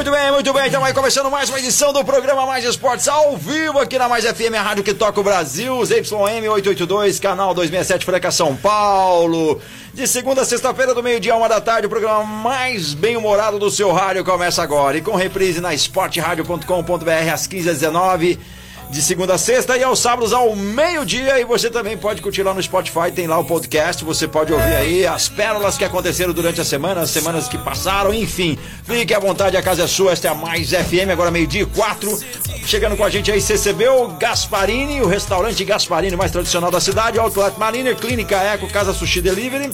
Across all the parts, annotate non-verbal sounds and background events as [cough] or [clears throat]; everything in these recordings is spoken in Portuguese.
Muito bem, muito bem. Então vai começando mais uma edição do programa Mais Esportes ao vivo aqui na Mais FM, a rádio que toca o Brasil, ZYM 882, canal 267 Franca São Paulo. De segunda a sexta-feira, do meio-dia uma da tarde, o programa mais bem-humorado do seu rádio começa agora. E com reprise na esporteradio.com.br às 15h19 de segunda a sexta e aos sábados ao meio-dia. E você também pode curtir lá no Spotify, tem lá o podcast. Você pode ouvir aí as pérolas que aconteceram durante a semana, as semanas que passaram, enfim. Fique à vontade, a casa é sua. Esta é a Mais FM, agora meio-dia quatro. Chegando com a gente aí, CCB, o Gasparini, o restaurante Gasparini mais tradicional da cidade, Outlet Mariner, Clínica Eco, Casa Sushi Delivery.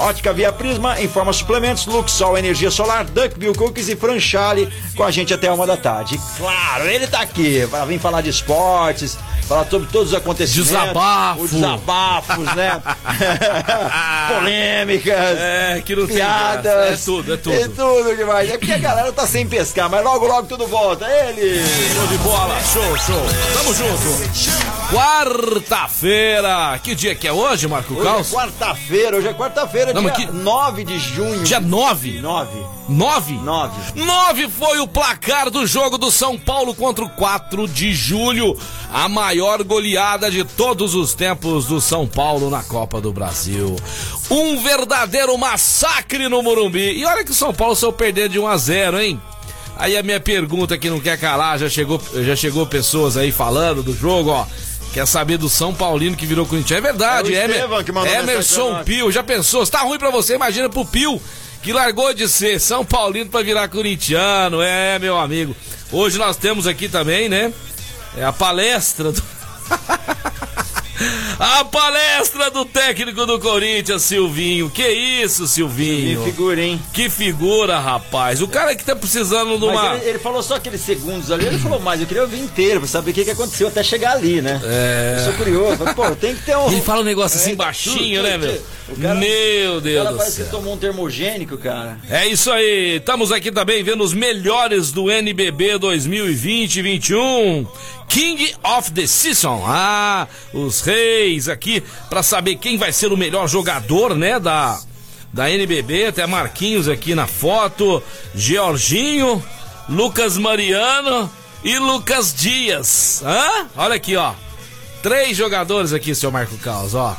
Ótica Via Prisma, Informa Suplementos, Luxol Energia Solar, Duckbill Cookies e Franchale com a gente até uma da tarde. Claro, ele tá aqui para vir falar de esportes, falar sobre todos os acontecimentos. Desabafo. Os desabafos, né? [laughs] Polêmicas. É, que não tem piadas. graça. É tudo, é tudo. É tudo demais. É porque a galera tá sem pescar, mas logo, logo tudo volta. Ele! Show de bola, show, show. Tamo junto. Quarta-feira. Que dia que é hoje, Marco Hoje é quarta-feira, hoje é quarta-feira, dia que- 9 de junho. Dia 9. 9. 9? 9. 9 foi o placar do jogo do São Paulo contra o 4 de julho. A maior goleada de todos os tempos do São Paulo na Copa do Brasil. Um verdadeiro massacre no Morumbi. E olha que o São Paulo saiu perder de 1 a 0, hein? Aí a minha pergunta que não quer calar, já chegou, já chegou pessoas aí falando do jogo, ó. Quer saber do São Paulino que virou Corinthians? É verdade, É Emer- Estevam que Emerson. Pio, já pensou? Se tá ruim pra você, imagina pro Pio, que largou de ser São Paulino pra virar corintiano. É, meu amigo. Hoje nós temos aqui também, né? É a palestra do. [laughs] A palestra do técnico do Corinthians, Silvinho. Que isso, Que Silvinho? figura, hein? Que figura, rapaz. O cara que tá precisando de uma. Ele, ele falou só aqueles segundos ali, ele falou mais, eu queria ouvir inteiro pra saber o que, que aconteceu até chegar ali, né? É. Eu sou curioso, falei, pô, tem que ter um. [laughs] Ele fala um negócio assim É, baixinho, né, meu? O cara- meu O Deus cara do parece céu. que tomou um termogênico, cara. É isso aí, estamos aqui também vendo os melhores do NBB 2020-21. King of the Season. Ah, os reis aqui para saber quem vai ser o melhor jogador, né, da da NBB, até Marquinhos aqui na foto, Georginho, Lucas Mariano e Lucas Dias. Hã? Olha aqui, ó. Três jogadores aqui, seu Marco Caos, ó.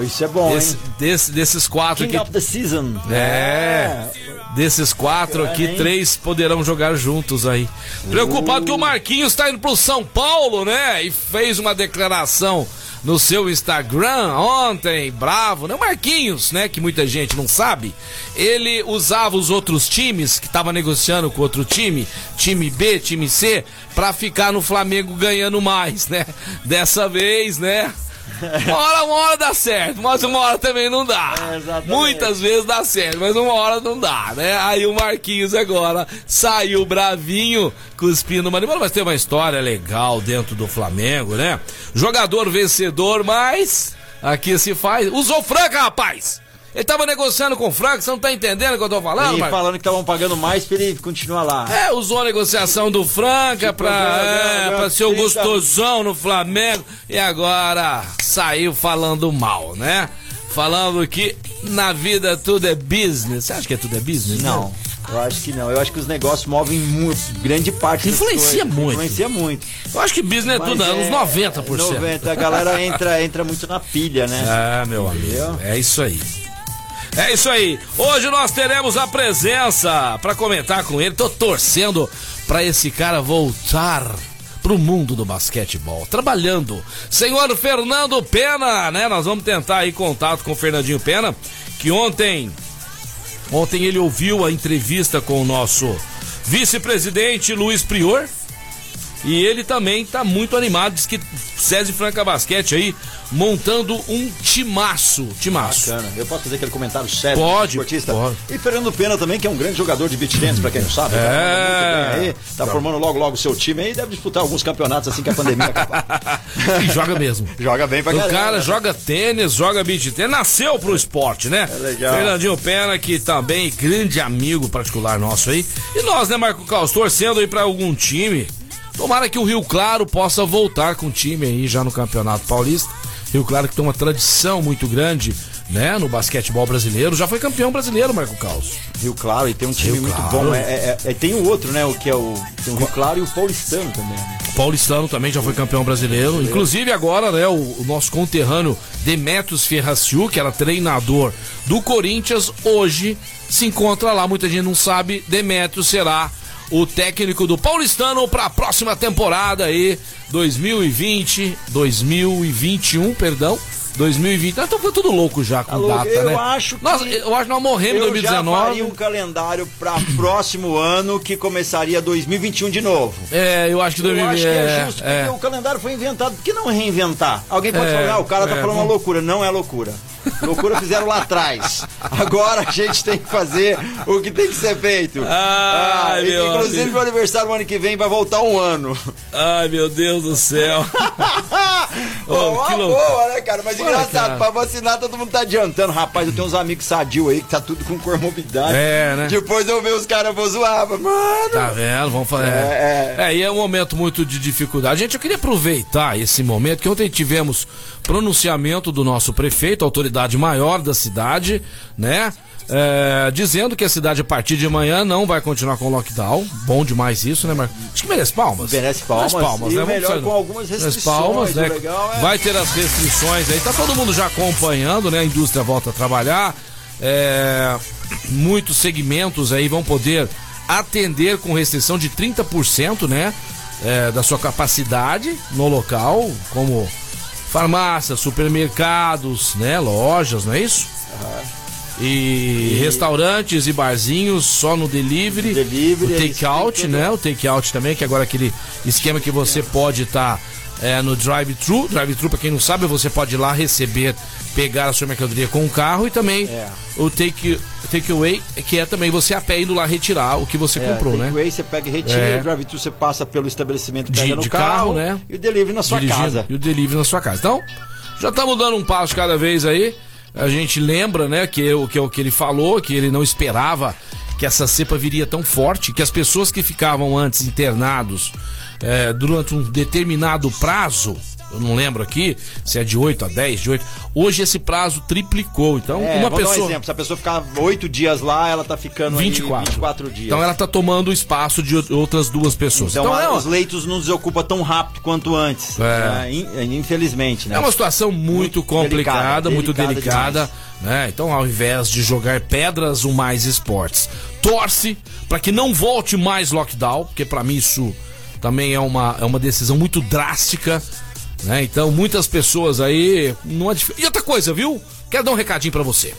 Isso é bom, Desse- hein? desse- desses quatro King aqui. of the Season. É. Desses quatro aqui, três poderão jogar juntos aí. Preocupado que o Marquinhos tá indo pro São Paulo, né? E fez uma declaração no seu Instagram ontem, bravo, né? O Marquinhos, né? Que muita gente não sabe. Ele usava os outros times que tava negociando com outro time, time B, time C, pra ficar no Flamengo ganhando mais, né? Dessa vez, né? Uma hora, uma hora dá certo, mas uma hora também não dá. É. Muitas vezes dá certo, mas uma hora não dá, né? Aí o Marquinhos agora saiu bravinho, cuspindo uma mas tem uma história legal dentro do Flamengo, né? Jogador vencedor, mas aqui se faz. Usou Franca, rapaz! Ele tava negociando com o Franca, você não tá entendendo o que eu tô falando, E Marcos? falando que estavam pagando mais pra ele continuar lá. É, usou a negociação do Franca pra, ganha- é, pra ser o 30. gostosão no Flamengo e agora saiu falando mal, né? Falando que na vida tudo é business. Você acha que é tudo é business? Não, eu acho que não. Eu acho que os negócios movem muito, grande parte das Influencia coisas. muito. Influencia muito. Eu acho que business é Mas tudo, é uns é 90%. 90, a galera entra, entra muito na pilha, né? [laughs] É, meu amigo. Entendeu? É isso aí. É isso aí. Hoje nós teremos a presença pra comentar com ele. Tô torcendo pra esse cara voltar pro mundo do basquetebol, trabalhando. Senhor Fernando Pena, né? Nós vamos tentar aí contato com o Fernandinho Pena, que ontem ontem ele ouviu a entrevista com o nosso vice-presidente Luiz Prior E ele também tá muito animado, diz que César Franca Basquete aí montando um timaço, timaço. Bacana. Eu posso fazer aquele comentário sério? Pode, esportista? pode. E Fernando Pena também, que é um grande jogador de beat tennis, pra quem não sabe. É. Tá, aí, tá formando logo logo o seu time aí, deve disputar alguns campeonatos assim que a pandemia acabar. e [laughs] joga mesmo. [laughs] Joga bem pra O caramba. cara joga tênis, joga beat tênis, nasceu pro esporte, né? É legal. Fernandinho Pena, que também grande amigo particular nosso aí. E nós, né, Marco Caos, torcendo aí pra algum time. Tomara que o Rio Claro possa voltar com o time aí já no Campeonato Paulista. Rio Claro que tem uma tradição muito grande, né, no basquetebol brasileiro. Já foi campeão brasileiro, Marco Caos. Rio Claro, e tem um time Rio muito Claro. bom. É, é- é- tem o outro, né? O que é o. O Rio Claro e o Paulistano também. né? O Paulistano também já foi campeão brasileiro. Inclusive agora, né, o, o nosso conterrâneo Demetrios Ferraciu, que era treinador do Corinthians, hoje se encontra lá. Muita gente não sabe, Demetrios será o técnico do Paulistano para a próxima temporada aí, 2020, 2021, perdão. 2020, nós estamos tudo louco já com louco? data, Eu né? acho que- nós, eu acho que nós morremos em Eu já 2019. faria um calendário para [clears throat] próximo ano que começaria 2021 de novo. É, eu acho que Eu 2020 acho que é é, justo, é. porque o calendário foi inventado. Por que não reinventar? Alguém pode É, falar, ah, o cara tá é, falando uma loucura. Não é loucura. Loucura fizeram lá atrás. Agora a gente tem que fazer o que tem que ser feito. Ah, Ai, e- meu inclusive, meu aniversário no ano que vem vai voltar um ano. Ai, meu Deus do céu. [laughs] Ô, uma que louco. boa, né, cara? Mas Olha, engraçado, cara. pra vacinar todo mundo tá adiantando. Rapaz, eu tenho uns amigos sadios aí que tá tudo com comorbidade. É, né? Depois eu ver os caras, vou zoar. Mano, Tá vendo? Vamos fazer. É, É, e é um momento muito de dificuldade. Gente, eu queria aproveitar esse momento que ontem tivemos pronunciamento do nosso prefeito, autoridade maior da cidade, né? É, dizendo que a cidade a partir de amanhã não vai continuar com lockdown. Bom demais isso, né, Marcos? Acho que merece palmas. Merece palmas. Merece palmas, E né? Vamos melhor com algumas restrições, palmas, né? legal é- Vai ter as restrições aí. Tá todo mundo já acompanhando, né? A indústria volta a trabalhar. É, muitos segmentos aí vão poder atender com restrição de 30%, né? é, da sua capacidade no local, como farmácias, supermercados, né? Lojas, não é isso? E, restaurantes e barzinhos só no delivery. Delivery, o take-out, têm né? O take-out também, que agora é aquele esquema que você pode estar no drive-thru. Drive-thru, pra quem não sabe, você pode ir lá receber, pegar a sua mercadoria com o carro e também É. o take, take away, que é também você a pé indo lá retirar o que você comprou, né? Takeaway, você pega e retira, É. o drive-thru você passa pelo estabelecimento, De- de carro, né? E o delivery na sua Dirigindo, casa. E o delivery na sua casa. Então, já estamos dando um passo cada vez aí. A gente lembra, né, que o que, o que ele falou, que ele não esperava que essa cepa viria tão forte, que as pessoas que ficavam antes internados eh, durante um determinado prazo, eu não lembro aqui se é de 8 a 10, de 8, hoje esse prazo triplicou. Então, É, uma vou dar um pessoa. exemplo. Se a pessoa ficar oito dias lá, ela tá ficando aí 24. 24 dias. Então ela tá tomando o espaço de outras duas pessoas. Então, Então, é, uma- os leitos não desocupa tão rápido quanto antes. É. É, in- infelizmente, né? É uma situação muito, Muito complicada, delicada, muito delicada delicada, né? Então, ao invés de jogar pedras, o mais esportes. Torce para que não volte mais lockdown, porque para mim isso também é uma, é uma decisão muito drástica, né? Então, muitas pessoas aí não é difícil. E outra coisa, viu? Quero dar um recadinho para você.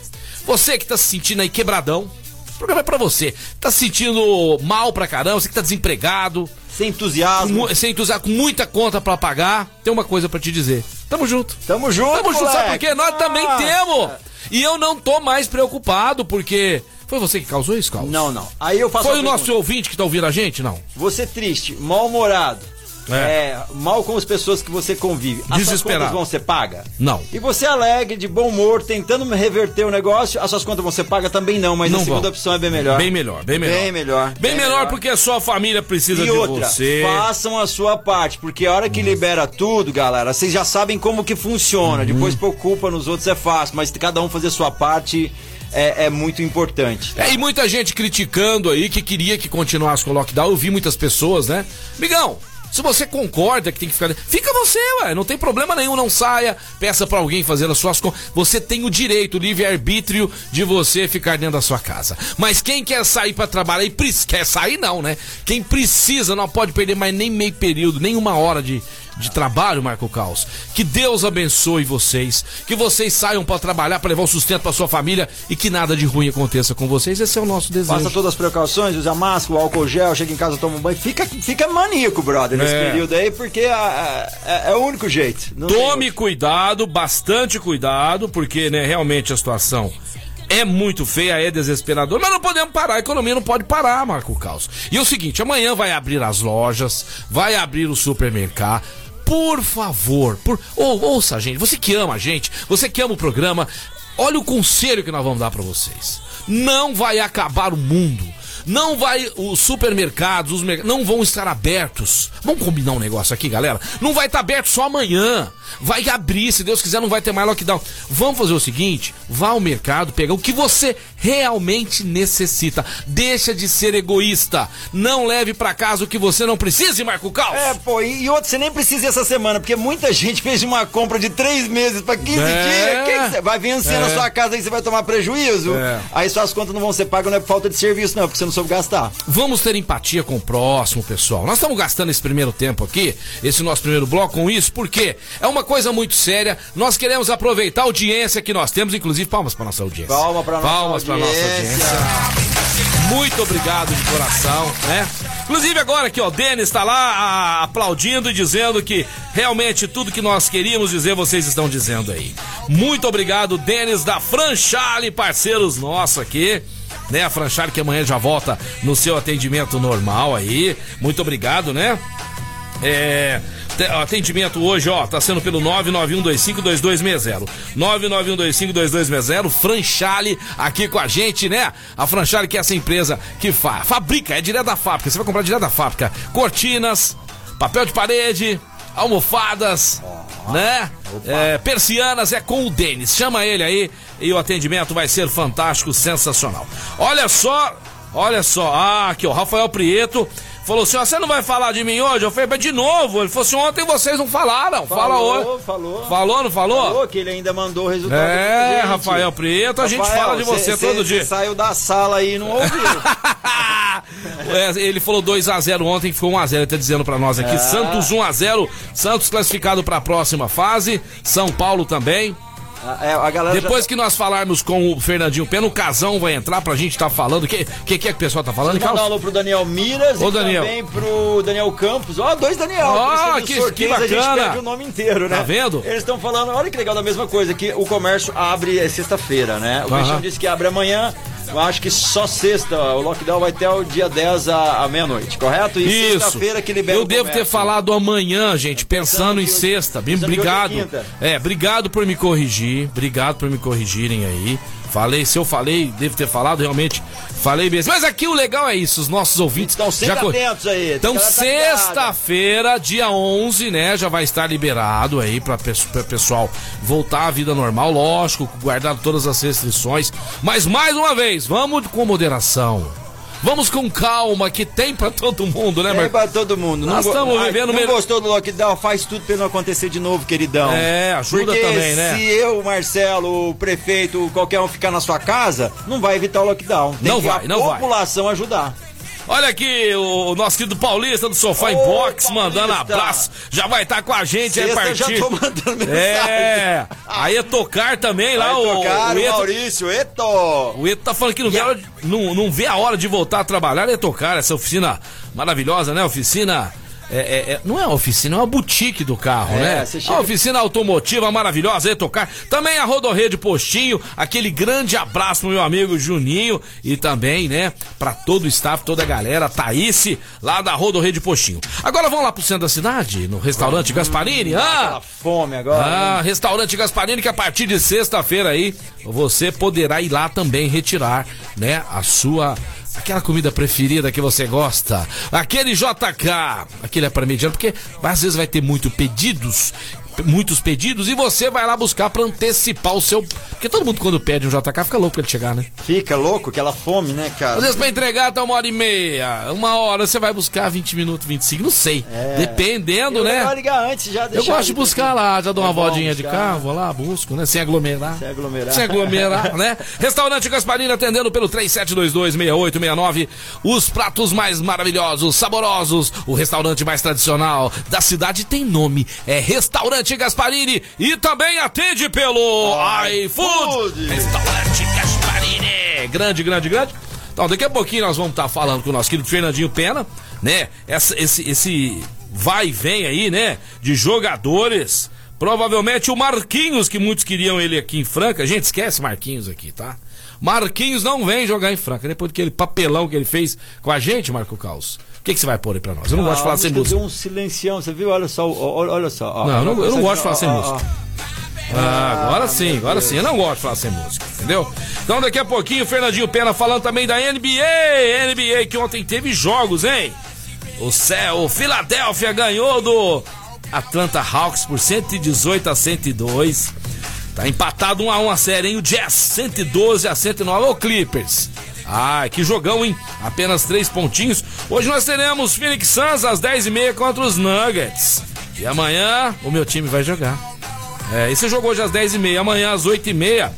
Você que tá se sentindo aí quebradão, o programa é pra você. Tá se sentindo mal pra caramba, você que tá desempregado, Sem entusiasmo. mu- sem entusiasmo, com muita conta pra pagar, tem uma coisa pra te dizer. Tamo junto. Tamo junto, Tamo junto, sabe por moleque. quê? Nós também Ah. temos. E eu não tô mais preocupado, porque. Foi você que causou isso, Carlos? Não, não. Aí eu faço Foi o nosso pergunta. ouvinte que tá ouvindo a gente? Não. Você triste, mal-humorado, É. é, mal com as pessoas que você convive. As suas contas vão ser pagas? Não. E você alegre, de bom humor, tentando reverter o negócio, as suas contas vão ser pagas também não, mas Não a segunda vão. opção é bem melhor. Bem melhor, bem melhor. Bem melhor. Bem, melhor, porque a sua família precisa E de outra, você. façam a sua parte, porque a hora que libera tudo, galera, vocês já sabem como que funciona. Uhum. Depois por culpa nos outros é fácil, mas cada um fazer a sua parte é, é muito importante. É, e muita gente criticando aí que queria que continuasse com o lockdown. Eu vi muitas pessoas, né? Migão, se você concorda que tem que ficar. Fica você, ué. Não tem problema nenhum, não saia. Peça pra alguém fazer as suas contas. Você tem o direito, o livre-arbítrio de você ficar dentro da sua casa. Mas quem quer sair pra trabalhar e precisa. Quer sair, não, né? Quem precisa não pode perder mais nem meio período, nem uma hora de, de trabalho, Marco Caos. Que Deus abençoe vocês, que vocês saiam para trabalhar, para levar o sustento para sua família e que nada de ruim aconteça com vocês. Esse é o nosso desejo. Faça todas as precauções, usa máscara, o álcool gel, chega em casa, toma um banho. Fica, fica maníaco, brother, nesse É. período aí, porque a- a- é, é o único jeito. Não Tome cuidado, bastante cuidado, porque né, realmente a situação é muito feia, é desesperadora, mas não podemos parar, a economia não pode parar, Marco Caos. E é o seguinte, amanhã vai abrir as lojas, vai abrir o supermercado. Por favor, por, ou, ouça, gente, você que ama a gente, você que ama o programa, olha o conselho que nós vamos dar pra vocês. Não vai acabar o mundo. Não vai, os supermercados, os merc- não vão estar abertos. Vamos combinar um negócio aqui, galera? Não vai estar aberto só amanhã. Vai abrir, se Deus quiser, não vai ter mais lockdown. Vamos fazer o seguinte: vá ao mercado, pegar o que você realmente necessita. Deixa de ser egoísta. Não leve pra casa o que você não precisa, Marco Caos. É, pô, e, e outro, você nem precisa ir essa semana, porque muita [laughs] gente fez uma compra de três meses pra 15 É. dias. Que vai vencer na É. sua casa aí, você vai tomar prejuízo. É. Aí suas contas não vão ser pagas, não é por falta de serviço, não, é porque você não soube gastar. Vamos ter empatia com o próximo, pessoal. Nós estamos gastando esse primeiro tempo aqui, esse nosso primeiro bloco com isso, porque é uma coisa muito séria. Nós queremos aproveitar a audiência que nós temos, inclusive palmas para nossa audiência. Palma pra palmas pra nossa audiência. Muito obrigado de coração, né? Inclusive agora aqui, ó, o Denis está lá a- aplaudindo e dizendo que realmente tudo que nós queríamos dizer, vocês estão dizendo aí. Muito obrigado, Denis da Franchale, parceiros nossos aqui. Né, a Franchale que amanhã já volta no seu atendimento normal aí. Muito obrigado, né? É, te- atendimento hoje, ó, tá sendo pelo 991252260. 991252260, Franchale aqui com a gente, né? A Franchale que é essa empresa que fa fabrica, é direto da fábrica. Você vai comprar direto da fábrica. Cortinas, papel de parede, almofadas, né? É, persianas é com o Denis. Chama ele aí e o atendimento vai ser fantástico, sensacional. Olha só, olha só. Ah, aqui, ó, Rafael Prieto falou assim: você não vai falar de mim hoje? Eu falei, mas de novo. Ele falou assim: ontem vocês não falaram. Fala Falou, hoje. falou. Falou, não falou? Falou que ele ainda mandou o resultado. É. Rafael Prieto, a gente fala de você cê- todo cê- dia. cê saiu da sala aí e não ouviu. [laughs] É, ele falou 2x0 ontem, ficou 1x0. Ele tá dizendo pra nós aqui: Santos 1x0. Santos classificado pra próxima fase. São Paulo também. A- é, a galera já Depois que nós falarmos com o Fernandinho Pena, o Casão vai entrar pra gente tá falando. O que, que, que é que o pessoal tá falando, Mandar um Carlos? alô pro Daniel Miras Ô, e Daniel. também pro Daniel Campos. Ó, dois Daniel. Ó, isso que- que sorteios A gente bacana. perde o nome inteiro, né? Tá vendo? Eles estão falando, olha que legal, da mesma coisa, que o comércio abre é sexta-feira, né? O. Cristiano disse que abre amanhã. Eu acho que só sexta, o lockdown vai até o dia 10 à, à meia-noite, correto? E Isso. sexta-feira que libera Eu devo ter falado amanhã, gente, pensando em que hoje- sexta. Bem, pensando é obrigado. É, obrigado por me corrigir. Obrigado por me corrigirem aí. Falei, se eu falei, devo ter falado, realmente falei mesmo. Mas aqui o legal é isso, os nossos ouvintes Estão sempre co- atentos aí. Então, ligado. sexta-feira, dia 11, né, já vai estar liberado aí para o pessoal voltar à vida normal, lógico, guardar todas as restrições. Mas mais uma vez, vamos com moderação. Vamos com calma, que tem pra todo mundo, né, Marcos? pra todo mundo. Nós go- estamos vivendo Não melhor- gostou do lockdown? Faz tudo pra não acontecer de novo, queridão. É, ajuda Porque também, né? se eu, Marcelo, o prefeito, qualquer um ficar na sua casa, não vai evitar o lockdown. Tem Não vai, a não vai. população ajudar. Olha aqui o nosso querido Paulista do Sofá em Ô, Box, Paulista. mandando abraço. Já vai estar com a gente aí a Sexta eu já partir. tô mandando mensagem. É, aí é tocar também lá Vai o, tocar o o Eto. Maurício, eto! O Eto tá falando que não vê, a hora de, não, não vê a hora de voltar a trabalhar e tocar essa oficina maravilhosa, né? Oficina. É, é, é- não é uma oficina, é uma boutique do carro, É, né? chega- Uma oficina automotiva maravilhosa, tocar. Também a Rodorrede Postinho, aquele grande abraço pro meu amigo Juninho e também, né, pra todo o staff, toda a galera, Thaís, lá da Rodorrede Postinho. Agora vamos lá pro centro da cidade, no restaurante Gasparini, ah! Fome agora. Ah, restaurante Gasparini que a partir de sexta-feira aí você poderá ir lá também retirar, né, a sua aquela comida preferida que você gosta, aquele JK, aquele é para mediano porque às vezes vai ter muito pedidos muitos pedidos e você vai lá buscar para antecipar o seu. Porque todo mundo quando pede um JK fica louco pra ele chegar, né? Fica louco, aquela fome, né, cara? Às vezes pra entregar tá uma hora e meia, uma hora você vai buscar 20 minutos, 25, não sei. É. Dependendo, eu né? Eu ligar antes já Eu gosto de buscar lá, já dou uma é voltinha de carro, vou lá, busco, né? Sem aglomerar. Sem aglomerar. Sem aglomerar, [laughs] né? Restaurante Gasparini atendendo pelo 37226869. Os pratos mais maravilhosos, saborosos, o restaurante mais tradicional da cidade tem nome. É Restaurante Gasparini e também atende pelo iFood. Restaurante Gasparini. Grande, grande, grande. Então, daqui a pouquinho nós vamos estar falando com o nosso querido Fernandinho Pena, né? Essa, esse, esse vai e vem aí, né? De jogadores. Provavelmente o Marquinhos, que muitos queriam ele aqui em Franca. Gente, esquece Marquinhos aqui, tá? Marquinhos não vem jogar em Franca. Depois daquele papelão que ele fez com a gente, Marco Caos. O que, que você vai pôr aí pra nós? Eu não ah, gosto de falar sem música. Deu um silencião, você viu? Olha só, olha, olha só. Ó, não, eu não, eu não gosto de falar sem música. Ah, agora sim, agora sim. Eu não gosto de falar sem música, entendeu? Então daqui a pouquinho, Fernandinho Pena falando também da NBA. NBA que ontem teve jogos, hein? O céu, o Philadelphia ganhou do Atlanta Hawks por 118 a 102. Tá empatado 1 a 1 a série, hein? O Jazz 112 a 109. Ô Clippers. Ah, que jogão, hein? Apenas três pontinhos. Hoje nós teremos Phoenix Suns às 10h30 contra os Nuggets. E amanhã o meu time vai jogar. É, esse jogo hoje às 10h30. Amanhã às 8h30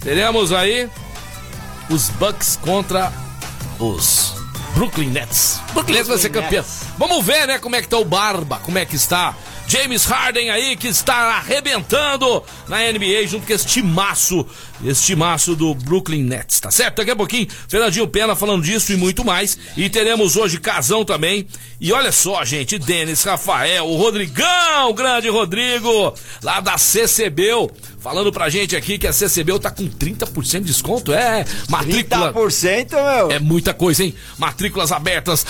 teremos aí os Bucks contra os Brooklyn Nets. Brooklyn Nets vai ser campeão. Vamos ver, né, como é que tá o Barba, como é que está James Harden aí que está arrebentando na NBA junto com esse timaço, esse timaço do Brooklyn Nets, tá certo? Daqui a pouquinho, Fernandinho Pena falando disso e muito mais. E teremos hoje Casão também. E olha só, gente, Denis, Rafael, o Rodrigão, o grande Rodrigo, lá da CCBU falando pra gente aqui que a CCBU tá com 30% de desconto. É, matrícula. 30%, meu? É muita coisa, hein? Matrículas abertas.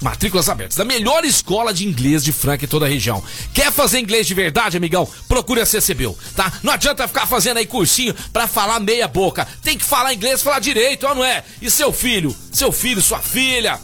Matrículas abertas. Da melhor escola de inglês de Franca em toda a região. Quer fazer inglês de verdade, amigão? Procure a CCBU, tá? Não adianta ficar fazendo aí cursinho pra falar meia boca. Tem que falar inglês, falar direito, ó, não é? E seu filho? Seu filho, sua filha?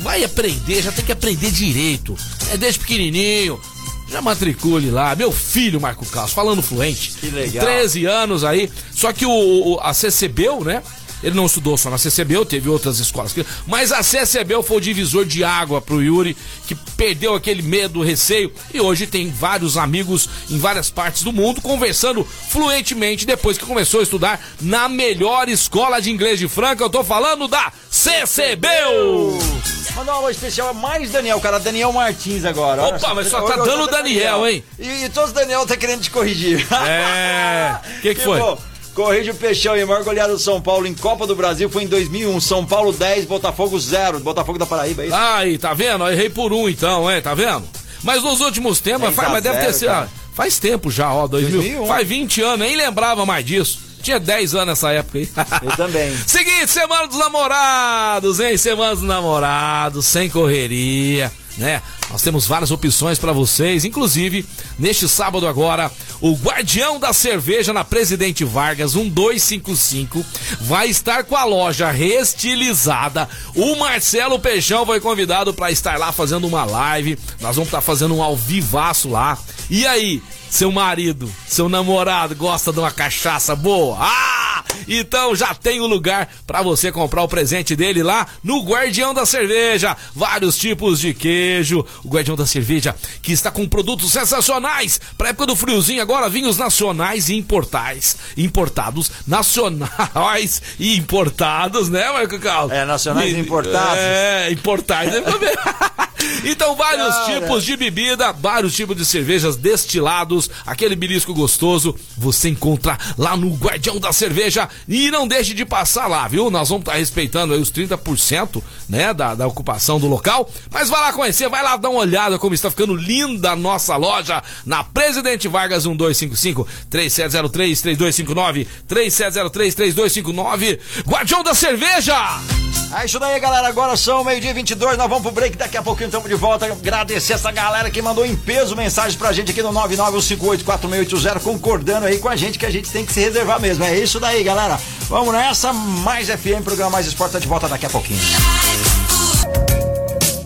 Vai aprender, já tem que aprender direito. É desde pequenininho. Já matricule lá, meu filho Marco Carlos, falando fluente. Que legal. 13 anos aí. Só que o, o a CCBU, né? Ele não estudou só na CCBU, teve outras escolas. Mas a CCBU foi o divisor de água pro Yuri, que perdeu aquele medo, receio, e hoje tem vários amigos em várias partes do mundo conversando fluentemente depois que começou a estudar na melhor escola de inglês de Franca. Eu tô falando da CCBU! Mandar uma alô especial a mais Daniel, cara, Daniel Martins agora. Opa, mas só tá dando Daniel, Daniel, hein? E, e todos os Daniel tá querendo te corrigir. É. O [laughs] que, que, que, foi? Bom. Corrige o Peixão e a maior goleada do São Paulo em Copa do Brasil foi em 2001. São Paulo 10, Botafogo 0. Botafogo da Paraíba, é isso? Aí, tá vendo? Eu errei por um então, é, tá vendo? Mas nos últimos tempos, faz, mas deve ter sido. Faz tempo já, ó, 2000. 2001. Faz 20 anos, nem lembrava mais disso. Tinha 10 anos nessa época aí. [laughs] Eu também. Seguinte, semana dos namorados, hein? Semana dos namorados, sem correria, né? Nós temos várias opções para vocês, inclusive neste sábado agora, o Guardião da Cerveja na Presidente Vargas 1255 vai estar com a loja restilizada. O Marcelo Peixão foi convidado para estar lá fazendo uma live. Nós vamos estar fazendo um ao vivaço lá. E aí, seu marido, seu namorado gosta de uma cachaça boa? Ah! Então já tem o lugar para você comprar o presente dele lá no Guardião da Cerveja. Vários tipos de queijo. O Guardião da Cerveja que está com produtos sensacionais para época do friozinho agora vinhos nacionais e importais, importados, nacionais e importados, né, Marco Carlos? É, nacionais e importados. É, importais. [laughs] então vários Cara. tipos de bebida, vários tipos de cervejas destilados, aquele belisco gostoso, você encontra lá no Guardião da Cerveja e não deixe de passar lá, viu? Nós vamos estar tá respeitando aí os 30%, né, da, da ocupação do local, mas vai lá conhecer, vai lá dar uma olhada como está ficando linda a nossa loja na Presidente Vargas 1255 3703 3259 3703 3259 Guardião da Cerveja! É isso daí, galera. Agora são meio-dia 22. Nós vamos pro break. Daqui a pouquinho estamos de volta. Agradecer essa galera que mandou em peso mensagens pra gente aqui no 991584680, concordando aí com a gente que a gente tem que se reservar mesmo. É isso daí, galera. Vamos nessa. Mais FM, programa Mais Esporte, tá de volta daqui a pouquinho. Estamos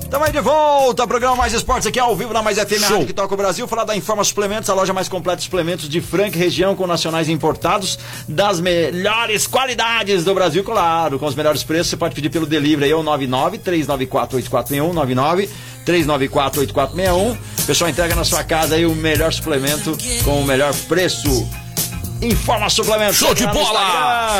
Estamos aí de volta, programa Mais Esportes aqui ao vivo na Mais FM, Show. Rádio que toca o Brasil. Falar da Informa Suplementos, a loja mais completa de suplementos de Franca região com nacionais importados das melhores qualidades do Brasil, claro, com os melhores preços. Você pode pedir pelo delivery aí, é o 99 394 8461 99 394 8461. O pessoal entrega na sua casa aí o melhor suplemento com o melhor preço. Informa Suplementos. Show de no bola!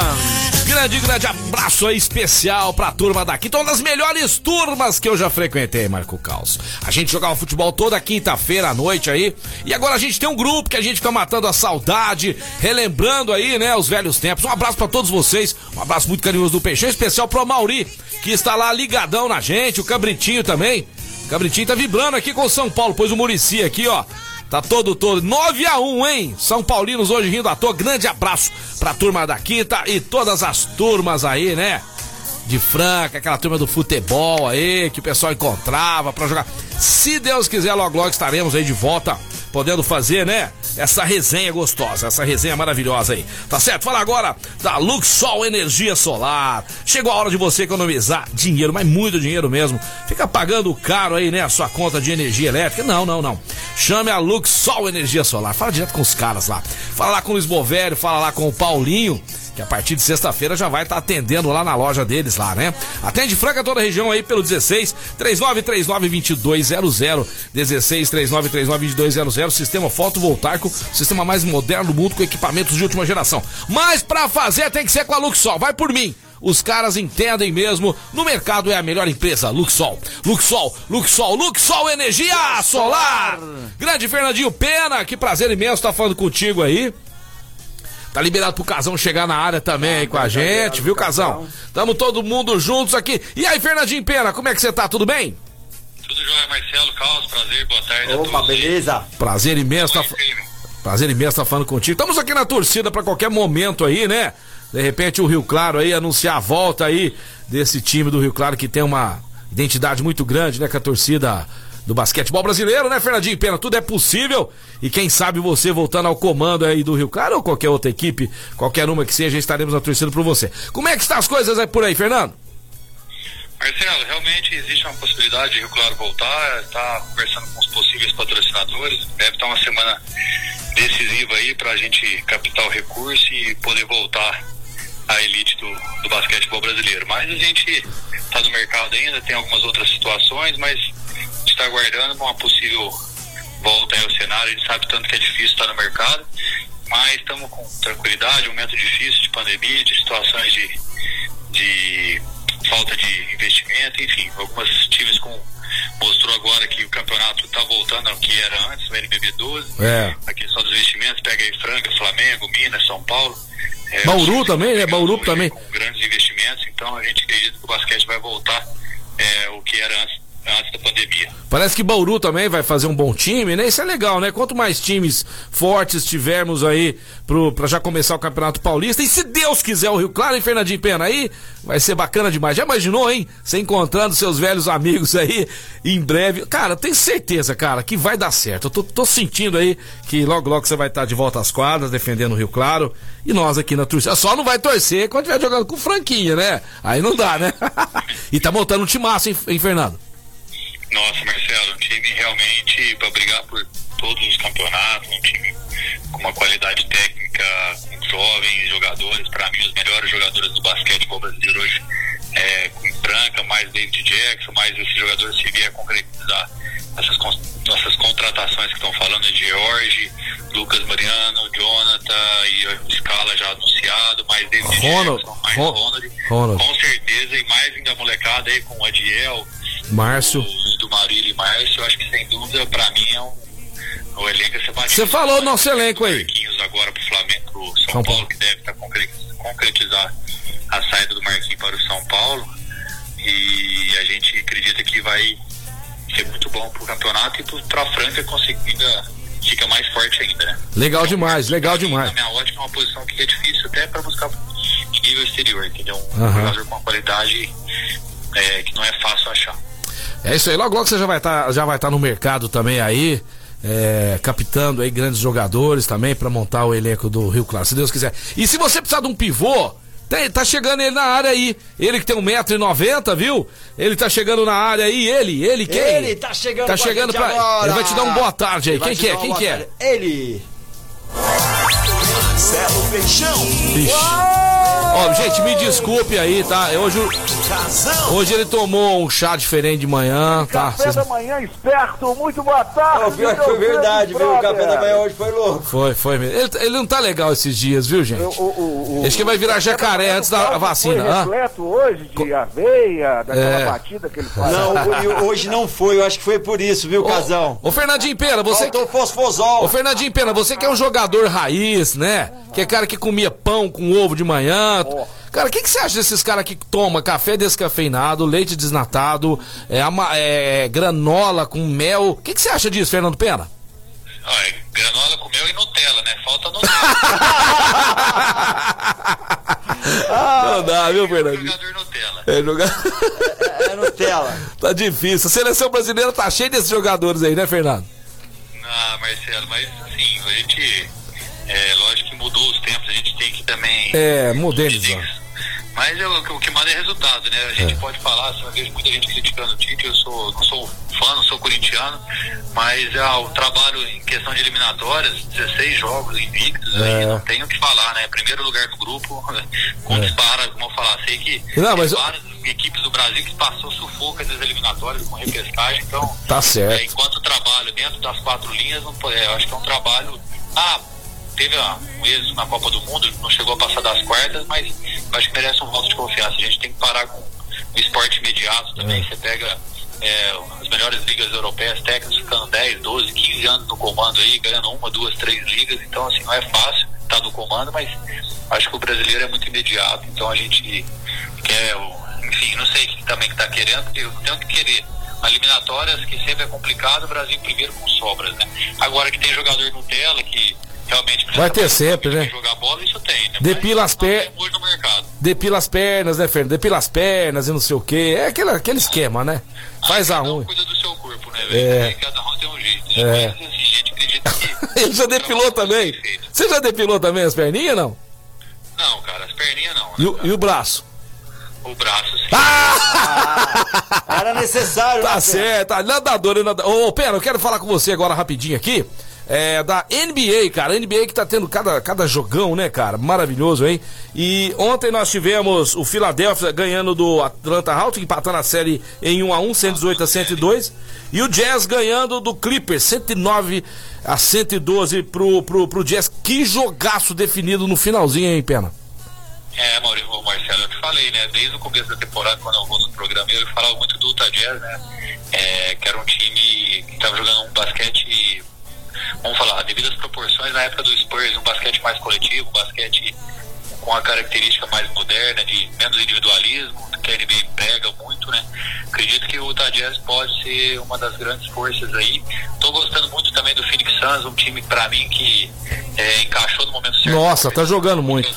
Grande, grande abraço aí especial pra turma daqui. Então, uma das melhores turmas que eu já frequentei, Marco Caos. A gente jogava futebol toda quinta-feira à noite aí. E agora a gente tem um grupo que a gente fica matando a saudade, relembrando aí, né, os velhos tempos. Um abraço pra todos vocês. Um abraço muito carinhoso do Peixão, especial pro Mauri, que está lá ligadão na gente. O Cabritinho também. O Cabritinho tá vibrando aqui com o São Paulo. Pois o Murici aqui, ó. Tá todo, todo. 9 a 1 hein? São Paulinos hoje rindo à toa. Grande abraço pra turma da Quinta e todas as turmas aí, né? De Franca, aquela turma do futebol aí, que o pessoal encontrava pra jogar. Se Deus quiser, logo logo estaremos aí de volta, podendo fazer, né? Essa resenha gostosa, essa resenha maravilhosa aí. Tá certo? Fala agora da Luxol Energia Solar. Chegou a hora de você economizar dinheiro, mas muito dinheiro mesmo. Fica pagando caro aí, né? A sua conta de energia elétrica. Não, não, não. Chame a Luxol Energia Solar. Fala direto com os caras lá. Fala lá com o Luiz Bovério, fala lá com o Paulinho que a partir de sexta-feira já vai estar atendendo lá na loja deles lá, né? Atende Franca toda a região aí pelo 16 3939 2200 16 3939 2200 sistema fotovoltaico, sistema mais moderno do mundo com equipamentos de última geração. Mas pra fazer tem que ser com a Luxol, vai por mim. Os caras entendem mesmo. No mercado é a melhor empresa, Luxol. Luxol, Luxol, Luxol Energia Solar. Grande Fernandinho Pena, que prazer imenso estar falando contigo aí. Tá liberado pro Casão chegar na área também aí com a gente, viu, Casão? Tamo todo mundo juntos aqui. E aí, Fernandinho Pena, como é que você tá? Tudo bem? Tudo jóia, Marcelo, Carlos, prazer, boa tarde a Opa, todos. beleza? Prazer imenso tá, prazer imenso estar falando contigo. Estamos aqui na torcida pra qualquer momento aí, né? De repente o Rio Claro aí anunciar a volta aí desse time do Rio Claro que tem uma identidade muito grande, né, com a torcida do basquetebol brasileiro, né, Fernandinho Pena? Tudo é possível. E quem sabe você voltando ao comando aí do Rio Claro ou qualquer outra equipe, qualquer uma que seja, estaremos na torcida por você. Como é que estão as coisas aí por aí, Fernando? Marcelo, realmente existe uma possibilidade de Rio Claro voltar, está conversando com os possíveis patrocinadores, deve estar uma semana decisiva aí para a gente captar o recurso e poder voltar à elite do, do basquetebol brasileiro. Mas a gente está no mercado ainda, tem algumas outras situações, mas está aguardando uma possível volta aí ao cenário. A gente sabe tanto que é difícil estar no mercado, mas estamos com tranquilidade, um momento difícil de pandemia, de situações de, de falta de investimento, enfim, alguns times com mostrou agora que o campeonato está voltando ao que era antes, o NBB 12. É. A questão dos investimentos, pega aí Franca, Flamengo, Minas, São Paulo. É, Bauru também, né? Bauru também. Com grandes investimentos, então a gente acredita que o basquete vai voltar é, o que era antes, antes da pandemia. Parece que Bauru também vai fazer um bom time, né? Isso é legal, né? Quanto mais times fortes tivermos aí pro, pra já começar o Campeonato Paulista, e se Deus quiser o Rio Claro, hein, Fernandinho Pena? Aí vai ser bacana demais. Já imaginou, hein? Você encontrando seus velhos amigos aí em breve. Cara, tenho certeza, cara, que vai dar certo. Eu tô, tô sentindo aí que logo, logo você vai estar de volta às quadras, defendendo o Rio Claro. E nós aqui na torcida. Só não vai torcer quando estiver jogando com franquinha, né? Aí não dá, né? [laughs] e tá montando um timaço, hein, hein Fernando? Nossa, Marcelo, um time realmente para brigar por todos os campeonatos, um time com uma qualidade técnica, com jovens jogadores, para mim os melhores jogadores do basquetebol brasileiro hoje, é, com Franca, mais David Jackson, mais esses jogadores se vier concretizar essas, essas contratações que estão falando de George, Lucas Mariano, Jonathan e o Scala já anunciado, mais David Ronald, Jackson, mais Ron- Ronald, Ronald. com certeza, e mais ainda a molecada aí com o Adiel, Márcio. do, Marília e Márcio, eu acho que sem dúvida, pra mim, é um, o elenco batido. Você falou o nosso elenco aí. Marquinhos agora pro Flamengo, pro São, São Paulo, Paulo. que deve estar concre- concretizar a saída do Marquinhos para o São Paulo. E a gente acredita que vai ser muito bom pro campeonato e pro, pra Franca conseguida fica mais forte ainda, né? Legal demais, legal demais. Na minha ótica, é uma posição que é difícil até para buscar nível exterior, entendeu? Um Aham. jogador com uma qualidade é, que não é fácil achar. É isso aí, logo logo você já vai estar já vai estar no mercado também aí, é, captando aí grandes jogadores também pra montar o elenco do Rio Claro, se Deus quiser. E se você precisar de um pivô, Tem, tá chegando ele na área aí. Ele que tem 1,90m, viu? Ele tá chegando na área aí. Ele, ele quem? Ele tá chegando Tá chegando pra. agora. Ele vai te dar um boa tarde aí. Ele Quem que é? uma Quem que é? Ele. Marcelo Peixão. Vixe. Ó, gente, me desculpe aí, tá? Hoje, hoje ele tomou um chá diferente de manhã, tá? Café da manhã esperto, muito boa tarde. Ô, pior que foi verdade, viu? O café da manhã hoje foi louco. Foi, foi mesmo. Ele, ele não tá legal esses dias, viu, gente? O, o, o, Acho que vai virar jacaré antes da vacina. Foi repleto hoje de aveia, daquela É. batida que ele faz. Não, hoje não foi, eu acho que foi por isso, viu, Casão? Ô, Fernandinho Pena, você. Faltou fosfosol. Ô, Fernandinho Pena, você que é um jogador raiz, né? Que é cara que comia pão com ovo de manhã. Cara, o que, que você acha desses caras que toma café descafeinado, leite desnatado, é, ama- é, granola com mel? O que, que você acha disso, Fernando Pena? Olha, granola com mel e Nutella, né? Falta Nutella. [laughs] Não dá, viu, Fernandinho? jogador Nutella. É, jogar... É Nutella. [laughs] tá difícil. A seleção brasileira tá cheia desses jogadores aí, né, Fernando? Ah, Marcelo, mas assim, a gente. É, lógico que mudou os tempos, a gente tem que também. É, modernizar. Mas é, o, que- manda é resultado, né? A gente pode falar, assim, eu vejo muita gente criticando o Tite, eu sou, não sou fã, não sou corintiano, mas ah, o trabalho em questão de eliminatórias, 16 jogos invictos, É. aí não tem o que falar, né? Primeiro lugar do grupo, [laughs] com dispara, como eu falar, sei que Não, mas- tem várias equipes do Brasil que passou sufoco nas eliminatórias com repescagem, então Tá certo. é, enquanto o trabalho dentro das quatro linhas, não, é, eu acho que é um trabalho. Ah, teve um êxito na Copa do Mundo, não chegou a passar das quartas, mas acho que merece um voto de confiança. A gente tem que parar com o esporte imediato também. Você pega é, as melhores ligas europeias, técnicos ficando 10, 12, 15 anos no comando aí, ganhando uma, duas, três ligas. Então, assim, não é fácil estar no comando, mas acho que o brasileiro é muito imediato. Então, a gente quer, enfim, não sei também que está querendo, porque eu tenho que querer. Eliminatórias que sempre é complicado, o Brasil primeiro com sobras, né? Agora que tem jogador Nutella que realmente precisa Vai ter sempre, né? jogar bola, isso tem, né? Depila Mas as per- não tem hoje no mercado. Depila as pernas, né, Fernando? Depila as pernas e não sei o quê. É aquele, aquele esquema, né? Faz a um unha. cuida do seu corpo, né, É. velho? Aí Cada um tem um jeito. É. Mas, assim, gente acredita que. [laughs] Ele já depilou também? Você já depilou também as perninhas, não? Não, cara, as perninhas não. E né, o, cara? e o braço? O braço, sim. Era necessário, Tá né, certo, tá. nadador e nadador. Ô, Pena, eu quero falar com você agora rapidinho aqui. É, da NBA, cara. NBA que tá tendo cada, cada jogão, né, cara? Maravilhoso, hein? E ontem nós tivemos o Philadelphia ganhando do Atlanta Hawks, empatando a série em 1x1, 118 a 102. E o Jazz ganhando do Clippers, 109 a 112 pro, pro, pro Jazz. Que jogaço definido no finalzinho, hein, Pena? É, Maurício, Marcelo, eu te falei, né? Desde o começo da temporada, quando eu vou no programa, eu falava muito do Utah Jazz, né? É, que era um time que estava jogando um basquete, vamos falar, devido às proporções na época do Spurs, um basquete mais coletivo, um basquete com a característica mais moderna, de menos individualismo, que a NBA prega muito, né? Acredito que o Utah Jazz pode ser uma das grandes forças aí. Tô gostando muito também do Phoenix Suns, um time pra mim que é, encaixou no momento certo. Nossa, tá jogando muito.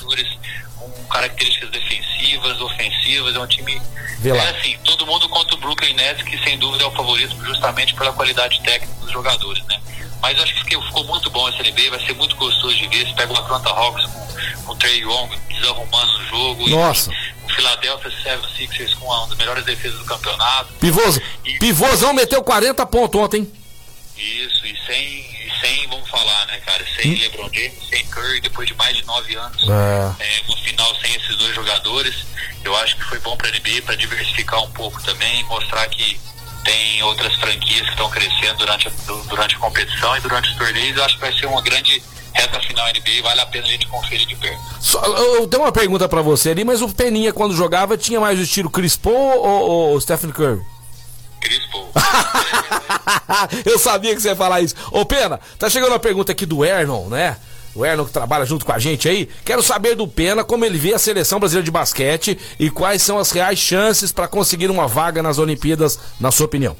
Com características defensivas, ofensivas, é um time. Vê lá. É assim, todo mundo contra o Brooklyn Nets, que sem dúvida é o favorito justamente pela qualidade técnica dos jogadores, né? Mas acho que ficou muito bom esse NBA, vai ser muito gostoso de ver. Você pega o Atlanta Hawks com, com o Trey Young desarrumando o jogo. Nossa. E o Philadelphia 76ers com uma das melhores defesas do campeonato. Pivoso. Pivôzão meteu 40 pontos ontem. Isso, e sem, e sem, vamos falar, né, cara, sem LeBron James, sem Curry, depois de mais de nove anos, É. é, no final sem esses dois jogadores, eu acho que foi bom para a NBA para diversificar um pouco também, mostrar que tem outras franquias que estão crescendo durante a, du- durante a competição e durante os torneios, eu acho que vai ser uma grande reta final NBA, vale a pena a gente conferir de perto. Só- eu eu tenho uma pergunta pra você ali, mas o Peninha quando jogava tinha mais o estilo Chris Paul ou, ou Stephen Curry? Chris Paul. [laughs] eu sabia que você ia falar isso. Ô Pena, tá chegando uma pergunta aqui do Ernon, né? O Ernon que trabalha junto com a gente aí. Quero saber do Pena como ele vê a seleção brasileira de basquete e quais são as reais chances pra conseguir uma vaga nas Olimpíadas, na sua opinião.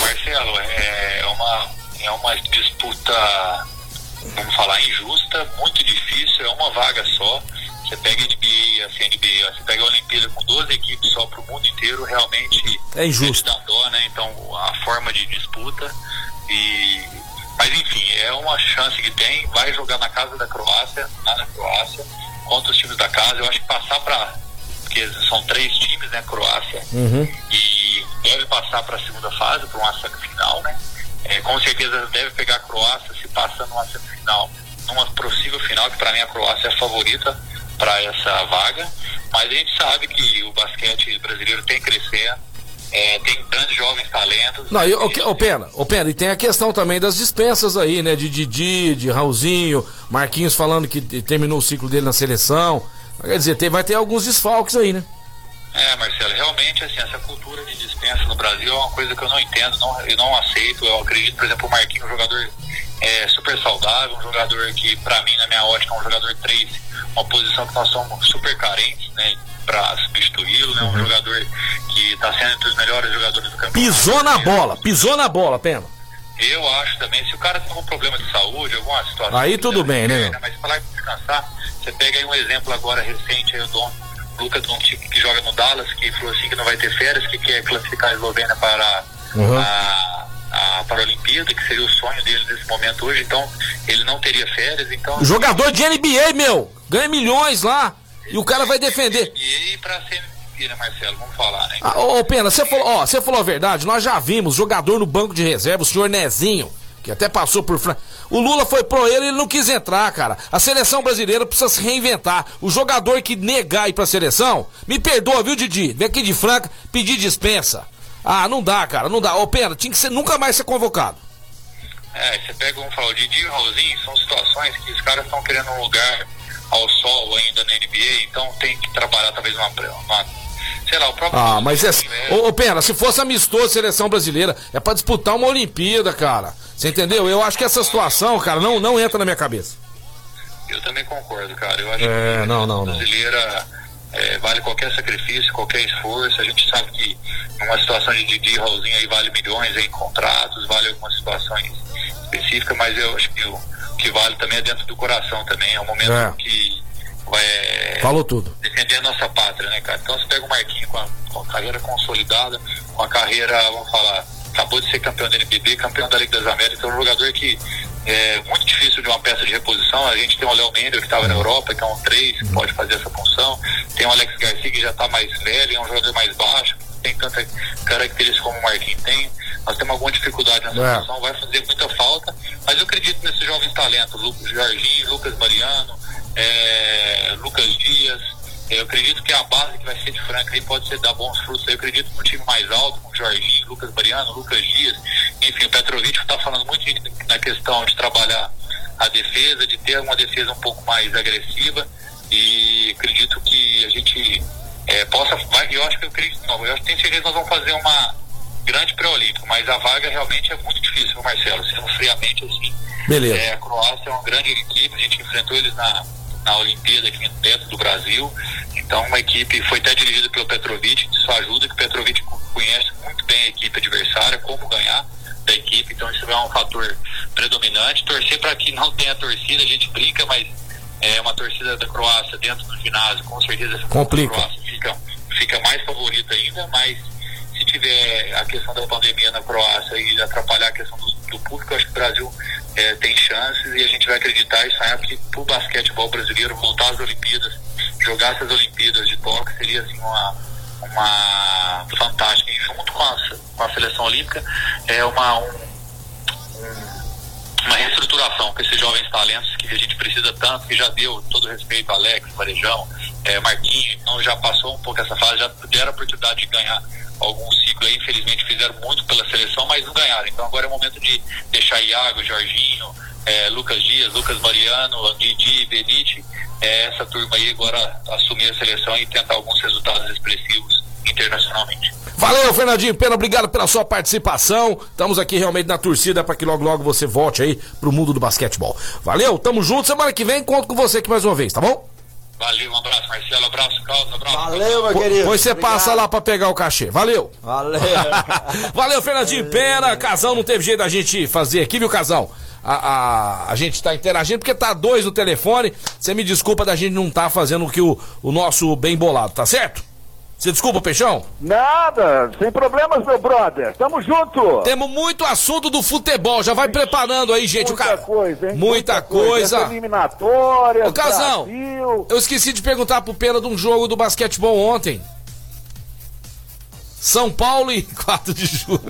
Marcelo, é uma, é uma disputa, vamos falar, injusta, muito difícil, é uma vaga só. Você pega a NBA, a CNBA, você pega a Olimpíada com 12 equipes só para o mundo inteiro, realmente É injusto. dá dó, né? Então, a forma de disputa e... Mas enfim, é uma chance que tem, vai jogar na casa da Croácia, lá na Croácia, contra os times da casa. Eu acho que passar para porque são três times, né? Croácia Uhum. e deve passar para a segunda fase, para uma semifinal, né? É, com certeza deve pegar a Croácia se passando uma semifinal, numa possível final, que para mim a Croácia é a favorita para essa vaga. Mas a gente sabe que o basquete brasileiro tem crescendo, é, tem grandes jovens talentos. Não, e, ô, ô, Pena, ô, Pena, e tem a questão também das dispensas aí, né? De Didi, de Raulzinho, Marquinhos falando que terminou o ciclo dele na seleção. Quer dizer, tem, vai ter alguns desfalques aí, né? É, Marcelo, realmente assim, essa cultura de dispensa no Brasil é uma coisa que eu não entendo, não, eu não aceito. Eu acredito, por exemplo, o Marquinhos um jogador é, super saudável, um jogador que, para mim, na minha ótica, é um jogador 3, uma posição que nós somos super carentes, né? Pra substituí-lo, né? Um jogador que tá sendo entre os melhores jogadores do campeonato. Pisou na bola, pisou na bola, Pena. Eu acho também, se o cara tem algum problema de saúde, alguma situação. Aí tudo bem, né? Mas falar que descansar, você pega aí um exemplo agora recente, aí o Dom, Luca Doncic, que joga no Dallas, que falou assim que não vai ter férias, que quer classificar a Eslovênia para Uhum. a Que seria o sonho dele nesse momento hoje, então ele não teria férias, então. Jogador de NBA, meu! Ganha milhões lá! E o cara vai defender. Aí pra ser né, Marcelo, vamos falar, né? Ah, ô, ô, Pena, você falou, ó, você falou a verdade, nós já vimos jogador no banco de reserva, o senhor Nezinho, que até passou por Fran... O Lula foi pro ele e ele não quis entrar, cara. A seleção brasileira precisa se reinventar. O jogador que negar ir pra seleção, me perdoa, viu, Didi? Vem aqui de Franca pedir dispensa. Ah, não dá, cara, não dá. Ô, Pena, tinha que ser, nunca mais ser convocado. É, você pega, vamos falar, o Didi e o Raulzinho são situações que os caras estão querendo um lugar ao sol ainda na NBA, então tem que trabalhar talvez uma, uma sei lá, o próprio. Ah, mas é. É, Ô, ô Pena, se fosse amistoso seleção brasileira, é pra disputar uma Olimpíada, cara. Você entendeu? Eu acho que essa situação, cara, não, não entra na minha cabeça. Eu também concordo, cara. Eu acho É, que não, a não, não. brasileira é, vale qualquer sacrifício, qualquer esforço. A gente sabe que numa situação de Didi e Raulzinho aí vale milhões em contratos, vale algumas situações específicas, mas eu acho que o que vale também é dentro do coração também. É um momento É. que vai Falou tudo. defender a nossa pátria, né, cara? Então você pega o Marquinhos com a, com a carreira consolidada, com a carreira, vamos falar, acabou de ser campeão da NBB, campeão da Liga das Américas, é um jogador que é muito difícil de uma peça de reposição. A gente tem o Léo Mendel que estava na Europa, que é um 3, que pode fazer essa função. Tem o Alex Garcia que já está mais velho, é um jogador mais baixo, não tem tanta característica como o Marquinhos tem. Nós temos alguma dificuldade nessa É. função, vai fazer muita falta, mas eu acredito nesses jovens talentos, Lu- Jorginho, Lucas Mariano, é, Lucas Dias. Eu acredito que a base que vai ser de Franca aí pode ser dar bons frutos. Eu acredito no time mais alto, com Jorginho, Lucas Mariano, Lucas Dias. Enfim, o Petrovic está falando muito na questão de trabalhar a defesa, de ter uma defesa um pouco mais agressiva. E acredito que a gente é, possa. Vai, eu acho que eu acredito, não, eu acho que tenho certeza que nós vamos fazer uma grande pré-olímpica, mas a vaga realmente é muito difícil, Marcelo, sendo friamente assim. Beleza. É, a Croácia é uma grande equipe, a gente enfrentou eles na, na Olimpíada aqui dentro do Brasil. Então, uma equipe foi até dirigida pelo Petrovic, isso ajuda que o Petrovic conhece muito bem a equipe adversária, como ganhar da equipe, então isso é um fator predominante. Torcer para que não tenha torcida, a gente brinca, mas é uma torcida da Croácia dentro do ginásio, com certeza Complica. a Croácia fica, fica mais favorita ainda, mas se tiver a questão da pandemia na Croácia e atrapalhar a questão do, do público, acho que o Brasil eh, tem chances e a gente vai acreditar e sonhar que pro basquetebol brasileiro voltar às Olimpíadas, jogar essas Olimpíadas de Tóquio seria assim uma, uma fantástica. E junto com a, com a seleção olímpica é uma, um, um- uma reestruturação com esses jovens talentos que a gente precisa tanto, que já deu todo respeito a Alex, Varejão, eh, Marquinhos, então já passou um pouco essa fase, já tiveram a oportunidade de ganhar algum ciclo aí, infelizmente fizeram muito pela seleção, mas não ganharam. Então agora é o momento de deixar Iago, Jorginho, eh, Lucas Dias, Lucas Mariano, Didi, Benite, eh, essa turma aí agora assumir a seleção e tentar alguns resultados expressivos internacionalmente. Valeu, Fernandinho Pena, obrigado pela sua participação. Estamos aqui realmente na torcida para que logo logo você volte aí pro mundo do basquetebol. Valeu, tamo junto. Semana que vem conto com você aqui mais uma vez, tá bom? Valeu, um abraço, Marcelo, abraço, Carlos, abraço. Valeu, meu querido. Pois você Obrigado. passa lá pra pegar o cachê. Valeu. Valeu. [laughs] Valeu, Fernandinho Pena. Casão, não teve jeito da gente fazer aqui, viu, Casão? A, a, a gente tá interagindo porque tá dois no telefone. Você me desculpa da gente não tá fazendo o que o, o nosso bem bolado, tá certo? Você desculpa, Peixão? Nada, sem problemas, meu brother. Tamo junto. Temos muito assunto do futebol. Já vai preparando aí, gente. Muita ca... coisa, hein? Muita, coisa. Essa eliminatória, Ô, Casão, Brasil. eu esqueci de perguntar pro Pena de um jogo do basquetebol ontem. São Paulo e 4 [laughs] de julho.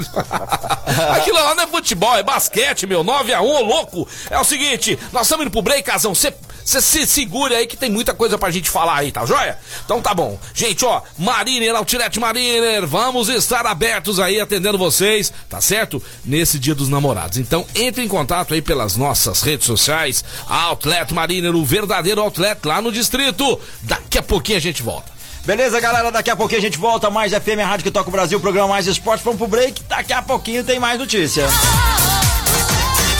Aquilo lá não é futebol, é basquete, meu. 9x1, ô louco. É o seguinte, nós estamos indo pro break, Casão. Você se segure aí que tem muita coisa pra gente falar aí, tá joia? Então tá bom. Gente, ó, Mariner, Outlet Mariner, vamos estar abertos aí atendendo vocês, tá certo? Nesse dia dos namorados. Então entre em contato aí pelas nossas redes sociais. Outlet Mariner, o verdadeiro outlet lá no distrito. Daqui a pouquinho a gente volta. Beleza, galera? Daqui a pouquinho a gente volta. Mais FM, Rádio que toca o Brasil, programa Mais Esporte. Vamos pro break. Daqui a pouquinho tem mais notícia.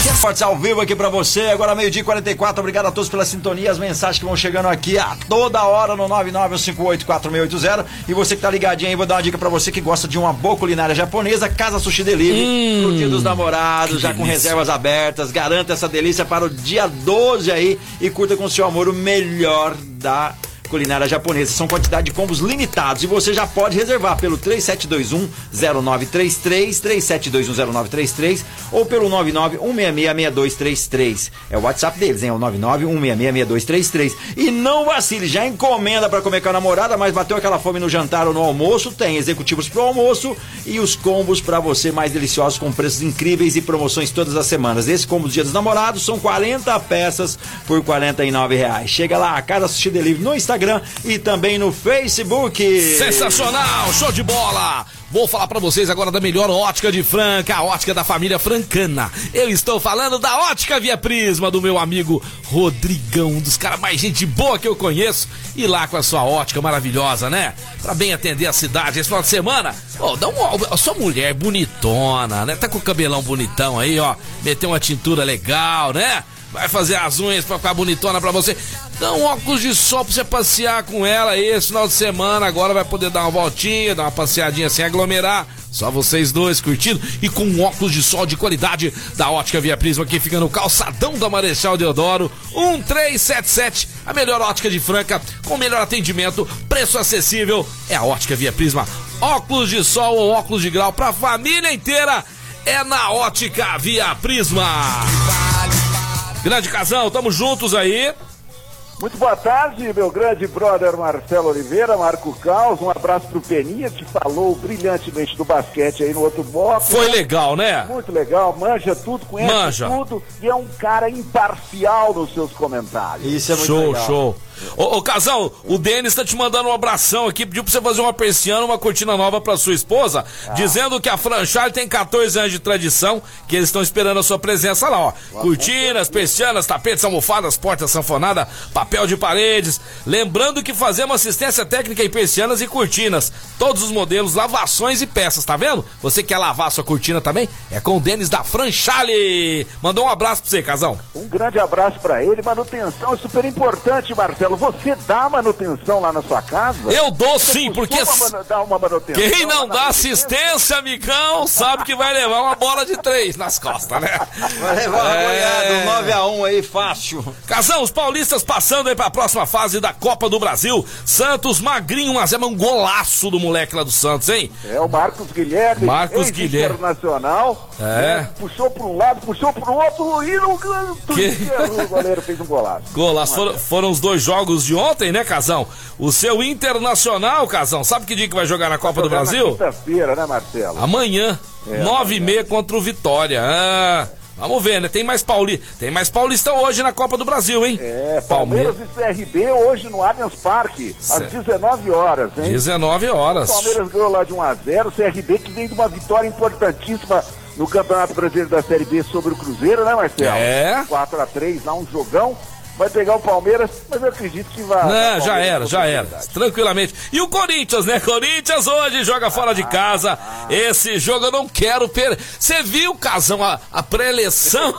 Esportes ao vivo aqui pra você. Agora meio-dia e 44. Obrigado a todos pela sintonia. As mensagens que vão chegando aqui a toda hora no 991584680. E você que tá ligadinho aí, vou dar uma dica pra você que gosta de uma boa culinária japonesa. Casa Sushi Delivery. Hum, pro dia dos namorados, já com delícia. reservas abertas. Garanta essa delícia para o dia 12 aí. E curta com seu amor o melhor da culinária japonesa. São quantidade de combos limitados e você já pode reservar pelo 3721-0933, 3721-0933 ou pelo 99-166-6233. É o WhatsApp deles, hein? É o 99-166-6233. E não vacile, já encomenda para comer com a namorada, mas bateu aquela fome no jantar ou no almoço, tem executivos pro almoço e os combos para você mais deliciosos com preços incríveis e promoções todas as semanas. Esse combo do Dia dos Namorados são 40 peças por 49 reais. Chega lá, Casa Sushi Delivery no Instagram e também no Facebook. Sensacional, show de bola! Vou falar pra vocês agora da melhor ótica de Franca, a ótica da família Francana. Eu estou falando da ótica Via Prisma do meu amigo Rodrigão, um dos caras mais gente boa que eu conheço. E lá com a sua ótica maravilhosa, né? Pra bem atender a cidade esse final de semana. Ó, dá um. A sua mulher bonitona, né? Tá com o cabelão bonitão aí, ó. Meteu uma tintura legal, né? Vai fazer as unhas pra ficar bonitona pra você. Um óculos de sol pra você passear com ela esse final de semana. Agora vai poder dar uma voltinha, dar uma passeadinha sem aglomerar. Só vocês dois curtindo e com um óculos de sol de qualidade da Ótica Via Prisma que fica no calçadão da Marechal Deodoro 1377. A melhor ótica de Franca com melhor atendimento, preço acessível. É a Ótica Via Prisma. Óculos de sol ou óculos de grau pra família inteira. É na Ótica Via Prisma. Grande casal, tamo juntos aí. Muito boa tarde, meu grande brother Marcelo Oliveira, Marco Caos. Um abraço pro Peninha, que falou brilhantemente do basquete aí no outro bloco. Foi legal, né? Muito legal, manja tudo, conhece Manja. tudo e é um cara imparcial nos seus comentários. Isso é muito show, legal. show. Ô, ô, casal, o Denis tá te mandando um abração aqui, pediu pra você fazer uma persiana, uma cortina nova pra sua esposa, dizendo que a Franchale tem 14 anos de tradição, que eles estão esperando a sua presença lá, ó. Cortinas, persianas, tapetes, almofadas, portas sanfonada, papel de paredes. Lembrando que fazemos assistência técnica em persianas e cortinas. Todos os modelos, lavações e peças, tá vendo? Você quer lavar sua cortina também? É com o Denis da Franchale. Mandou um abraço pra você, casal. Um grande abraço pra ele. Manutenção é super importante, Marcelo. Você dá manutenção lá na sua casa? Eu dou Você sim, porque dar uma manutenção quem não dá assistência? amigão, sabe que vai levar uma bola de três nas costas, né? Vai levar uma É. goleada, um 9x1 aí, fácil. Casão, os paulistas passando aí pra próxima fase da Copa do Brasil. Santos, magrinho, mas é um golaço do moleque lá do Santos, hein? É o Marcos Guilherme. Marcos Guilherme. Internacional. É. né? Puxou para um lado, puxou para o outro e no canto. Que- O goleiro fez um golaço. Golaço. Foram, foram os dois jogos de ontem, né, Casão? O seu Internacional, Casão, sabe que dia que vai jogar na Copa do Jogar na Brasil? Quinta-feira, né, Marcelo? Amanhã, É, nove e meia contra o Vitória. Ah, vamos ver, né? Tem mais paulista, tem mais paulista hoje na Copa do Brasil, hein? É, Palmeiras e CRB hoje no Allianz Parque, às Certo. 19 horas, hein? 19 horas. O Palmeiras ganhou lá de 1 a 0 o CRB que vem de uma vitória importantíssima no Campeonato Brasileiro da Série B sobre o Cruzeiro, né, Marcelo? É. 4 a 3 lá um jogão. Vai pegar o Palmeiras, mas eu acredito que vai. Não, já era, já era. Tranquilamente. E o Corinthians, né? Corinthians hoje joga fora de casa. Esse jogo eu não quero per. Você viu, Casão, a, a pré-eleição?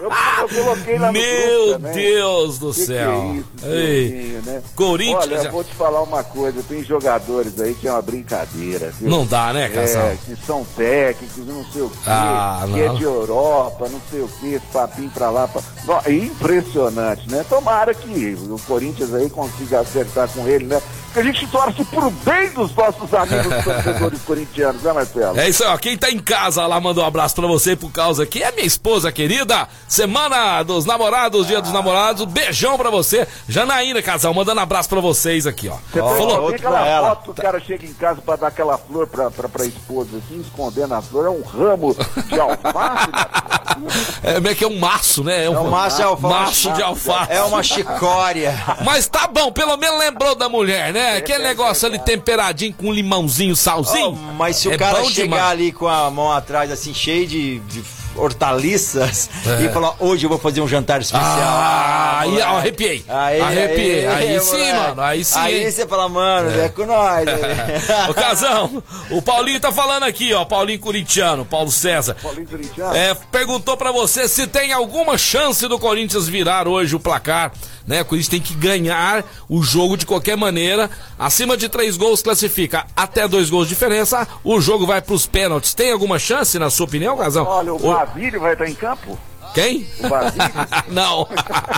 Eu, eu coloquei lá no Meu grupo. Deus do Que que céu. é isso, Ei, né? Corinthians Olha, eu vou te falar uma coisa, tem jogadores aí que é uma brincadeira, viu? Não dá, né, Casão? É, que são técnicos, não sei o quê, Ah, que é não. de Europa, não sei o quê, esse papinho pra lá. Pra... Não, é impressionante, né? Tomara que o Corinthians aí consiga acertar com ele, né? Que a gente torce pro bem dos nossos amigos torcedores [laughs] corintianos, né, Marcelo? É isso aí, ó. Quem tá em casa lá mandou um abraço pra você por causa aqui. É minha esposa querida. Semana dos namorados, dia dos namorados. Beijão pra você. Janaína, casal, mandando abraço pra vocês aqui, ó. Você Ó, falou, outro tem aquela ela. foto que o cara chega em casa pra dar aquela flor pra, pra, pra esposa, assim, escondendo a flor, é um ramo de alface, Marcelo. [laughs] É, como é que é um maço, né? É um maço de alface. Maço de alface. É uma chicória. Mas tá bom, pelo menos lembrou da mulher, né? Aquele negócio ali temperadinho com limãozinho, salzinho. Oh, mas se É o cara bom chegar demais. ali com a mão atrás, assim, cheio de, de hortaliças, É. e falar, hoje eu vou fazer um jantar especial. Ah, aí moleque. ó, arrepiei. Aí, arrepiei. Aí, sim, moleque. mano. Aí sim. Aí você fala, mano, é, com nós. [laughs] Ô, Casão, o Paulinho tá falando aqui, ó. Paulinho Corintiano, Paulo César. Paulinho Corintiano. É, perguntou pra você se tem alguma chance do Corinthians virar hoje o placar, né? O Corinthians tem que ganhar o jogo de qualquer maneira. Acima de três gols classifica até dois gols de diferença. O jogo vai pros pênaltis. Tem alguma chance, na sua opinião, Casão? Olha, o O- Bavilho vai estar em campo? Quem? O Basílio? [laughs] Não.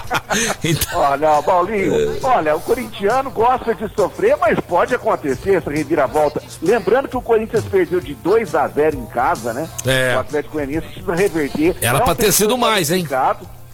[laughs] então, Olha, Paulinho, olha, o corintiano gosta de sofrer, mas pode acontecer essa reviravolta. Lembrando que o Corinthians perdeu de 2 a 0 em casa, né? É. O Atlético Goianiense precisa reverter. Era Não pra ter sido mais, hein?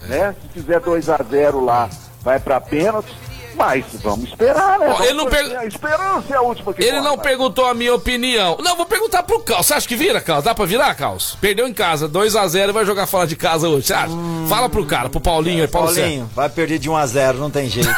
Né? Se fizer 2 a 0 lá, vai pra pênalti. Mas vamos esperar, né? Ó, Vamos ele não pega- A esperança é a última que ele conta, não perguntou a minha opinião. Não, vou perguntar pro Caos. Você acha que vira, Caos? Dá pra virar, Caos? Perdeu em casa, 2x0 e vai jogar fora de casa hoje. Você acha? Fala pro cara, pro Paulinho aí, Paulo. Paulinho, vai perder de 1 a 0 não tem jeito. [laughs]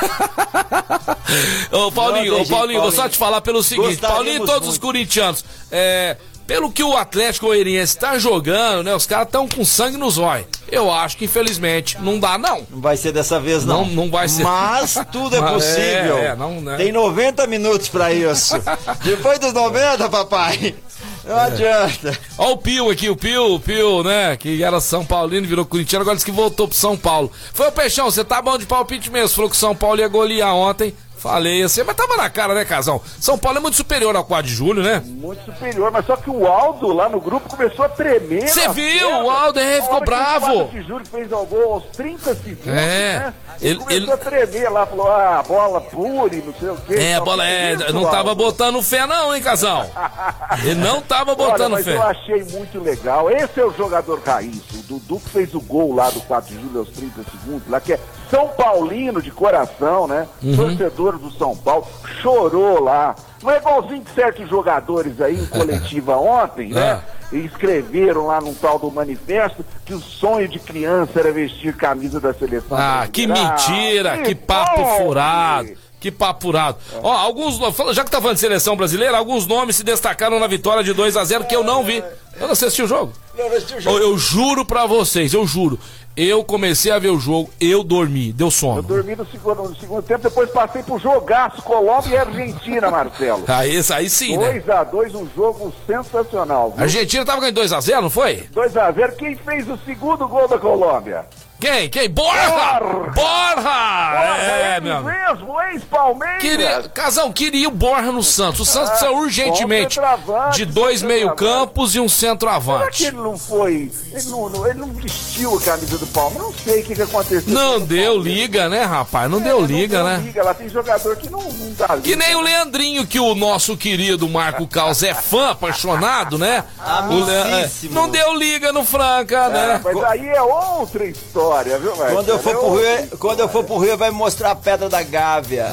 Ô, Paulinho, ô, tem jeito, Paulinho, vou só Paulinho. te falar pelo seguinte: Gostaríamos Paulinho e todos os muito. corintianos, é, pelo que o Atlético Goianiense tá jogando, né? Os caras estão com sangue nos olhos. Eu acho que infelizmente não dá, não. Não vai ser dessa vez, não. Não- não vai ser. Mas tudo é [laughs] Mas possível. é, é, não, né? Tem 90 minutos pra isso. [laughs] Depois dos 90, papai, não É. adianta. Ó o Pio aqui, o Pio, o Pio, né? Que era São Paulino, virou corintiano, agora disse que voltou pro São Paulo. Foi o Peixão, você tá bom de palpite mesmo. Falou que o São Paulo ia golear ontem. Falei assim, mas tava na cara, né, Casão? São Paulo é muito superior ao 4 de julho, né? Muito superior, mas só que o Aldo lá no grupo começou a tremer. Cê na viu? O Aldo, é, ficou bravo. O Quadro de Júlio fez o gol aos 30 segundos, É. né? Ele- Ele, começou ele- a tremer lá, falou, ah, a bola pure, não sei o quê. É, a bola é. isso, Não tava botando fé, não, hein, Casão? Ele não tava Olha, botando mas fé. eu achei muito legal. Esse é o jogador raiz. O Dudu que fez o gol lá do 4 de julho aos 30 segundos, lá que é São Paulino de coração, né? Uhum. Torcedor do São Paulo. Chorou lá. É igualzinho que certos jogadores aí em coletiva [laughs] ontem, né? É. E escreveram lá num tal do manifesto que o sonho de criança era vestir camisa da seleção. Ah, que mentira, Ah, que papo bom, furado. filho. Que papo furado. Ó, alguns. Já que tá falando de seleção brasileira, alguns nomes se destacaram na vitória de 2 a 0 que eu não vi. Eu não assisti o jogo. Eu, eu juro pra vocês, eu juro. Eu comecei a ver o jogo, eu dormi, deu Eu sono. dormi no segundo, no segundo tempo, depois passei pro jogaço Colômbia e Argentina, Marcelo. [laughs] Aí, aí sim, né? 2x2, um jogo sensacional. A Argentina tava ganhando 2 a 0 não foi? 2x0. Quem fez o segundo gol da Colômbia? Quem? Quem? Borra! Borra! É, ele meu mesmo, ex-Palmeiras. Queria, Casão, queria o Borra no Santos. O Santos precisa urgentemente bom centroavante, de dois meio-campos e um Será que centroavante. ele não foi. Ele não, não- ele não vestiu a camisa do Palmeiras? Não sei o que, que aconteceu. Não deu liga, né, rapaz? Não É, deu não liga, deu né? Liga. Lá tem jogador que não, não dá liga. Que nem o Leandrinho, que o nosso querido Marco Caos é fã, apaixonado, né? O Le- é, não deu liga no Franca, É, né? mas aí é outra história, viu, Marcelo? Quando eu for É pro Rio, quando eu for pro Rio, vai mostrar a pedra da Gávea.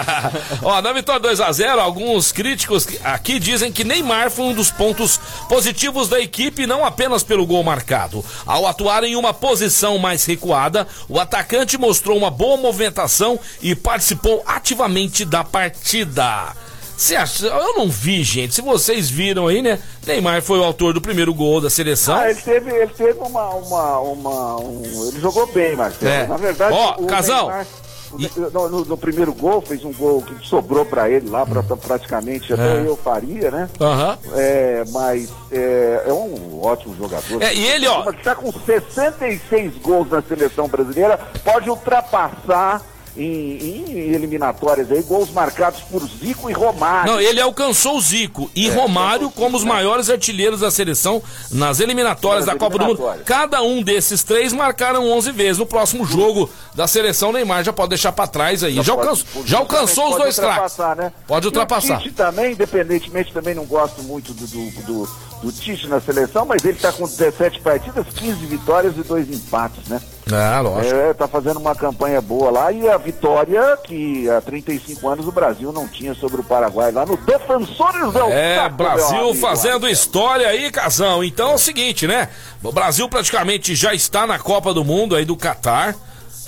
[laughs] Ó, na vitória 2x0, alguns críticos aqui dizem que Neymar foi um dos pontos positivos da equipe, não apenas pelo gol marcado. Ao atuar em uma posição mais recuada, o atacante mostrou uma boa movimentação e participou ativamente da partida. Você acha? Eu não vi, gente. Se vocês viram aí, né? Neymar foi o autor do primeiro gol da seleção. Ah, ele teve, ele teve uma, uma, uma um- ele jogou bem, Marcelo. É. Na verdade, Ó, o Casão, Neymar, o- no, no- no primeiro gol fez um gol que sobrou pra ele lá, pra, pra- praticamente até É. eu faria, né? Aham. É, mas é, é um ótimo jogador. É, e ele, ó- Mas tá com 66 gols na seleção brasileira, pode ultrapassar em, em eliminatórias aí, gols marcados por Zico e Romário. Não, ele alcançou o Zico e É, Romário como os maiores artilheiros da seleção nas eliminatórias Nas da Copa do Mundo. eliminatórias. Cada um desses três marcaram 11 vezes. No próximo jogo da seleção, Neymar já pode deixar pra trás aí. Já, pode- alcançou, pode- já alcançou os pode dois craques. ultrapassar, Né? Pode E ultrapassar. O Tite também, independentemente, também não gosto muito do, do, do, do Tite na seleção, mas ele está com 17 partidas, 15 vitórias e dois empates, né? Ah, lógico. É, tá fazendo uma campanha boa lá e a vitória que há 35 anos o Brasil não tinha sobre o Paraguai lá no Defensores del É, meu Brasil fazendo história aí, Casão. Então é o seguinte, né? O Brasil praticamente já está na Copa do Mundo aí do Catar,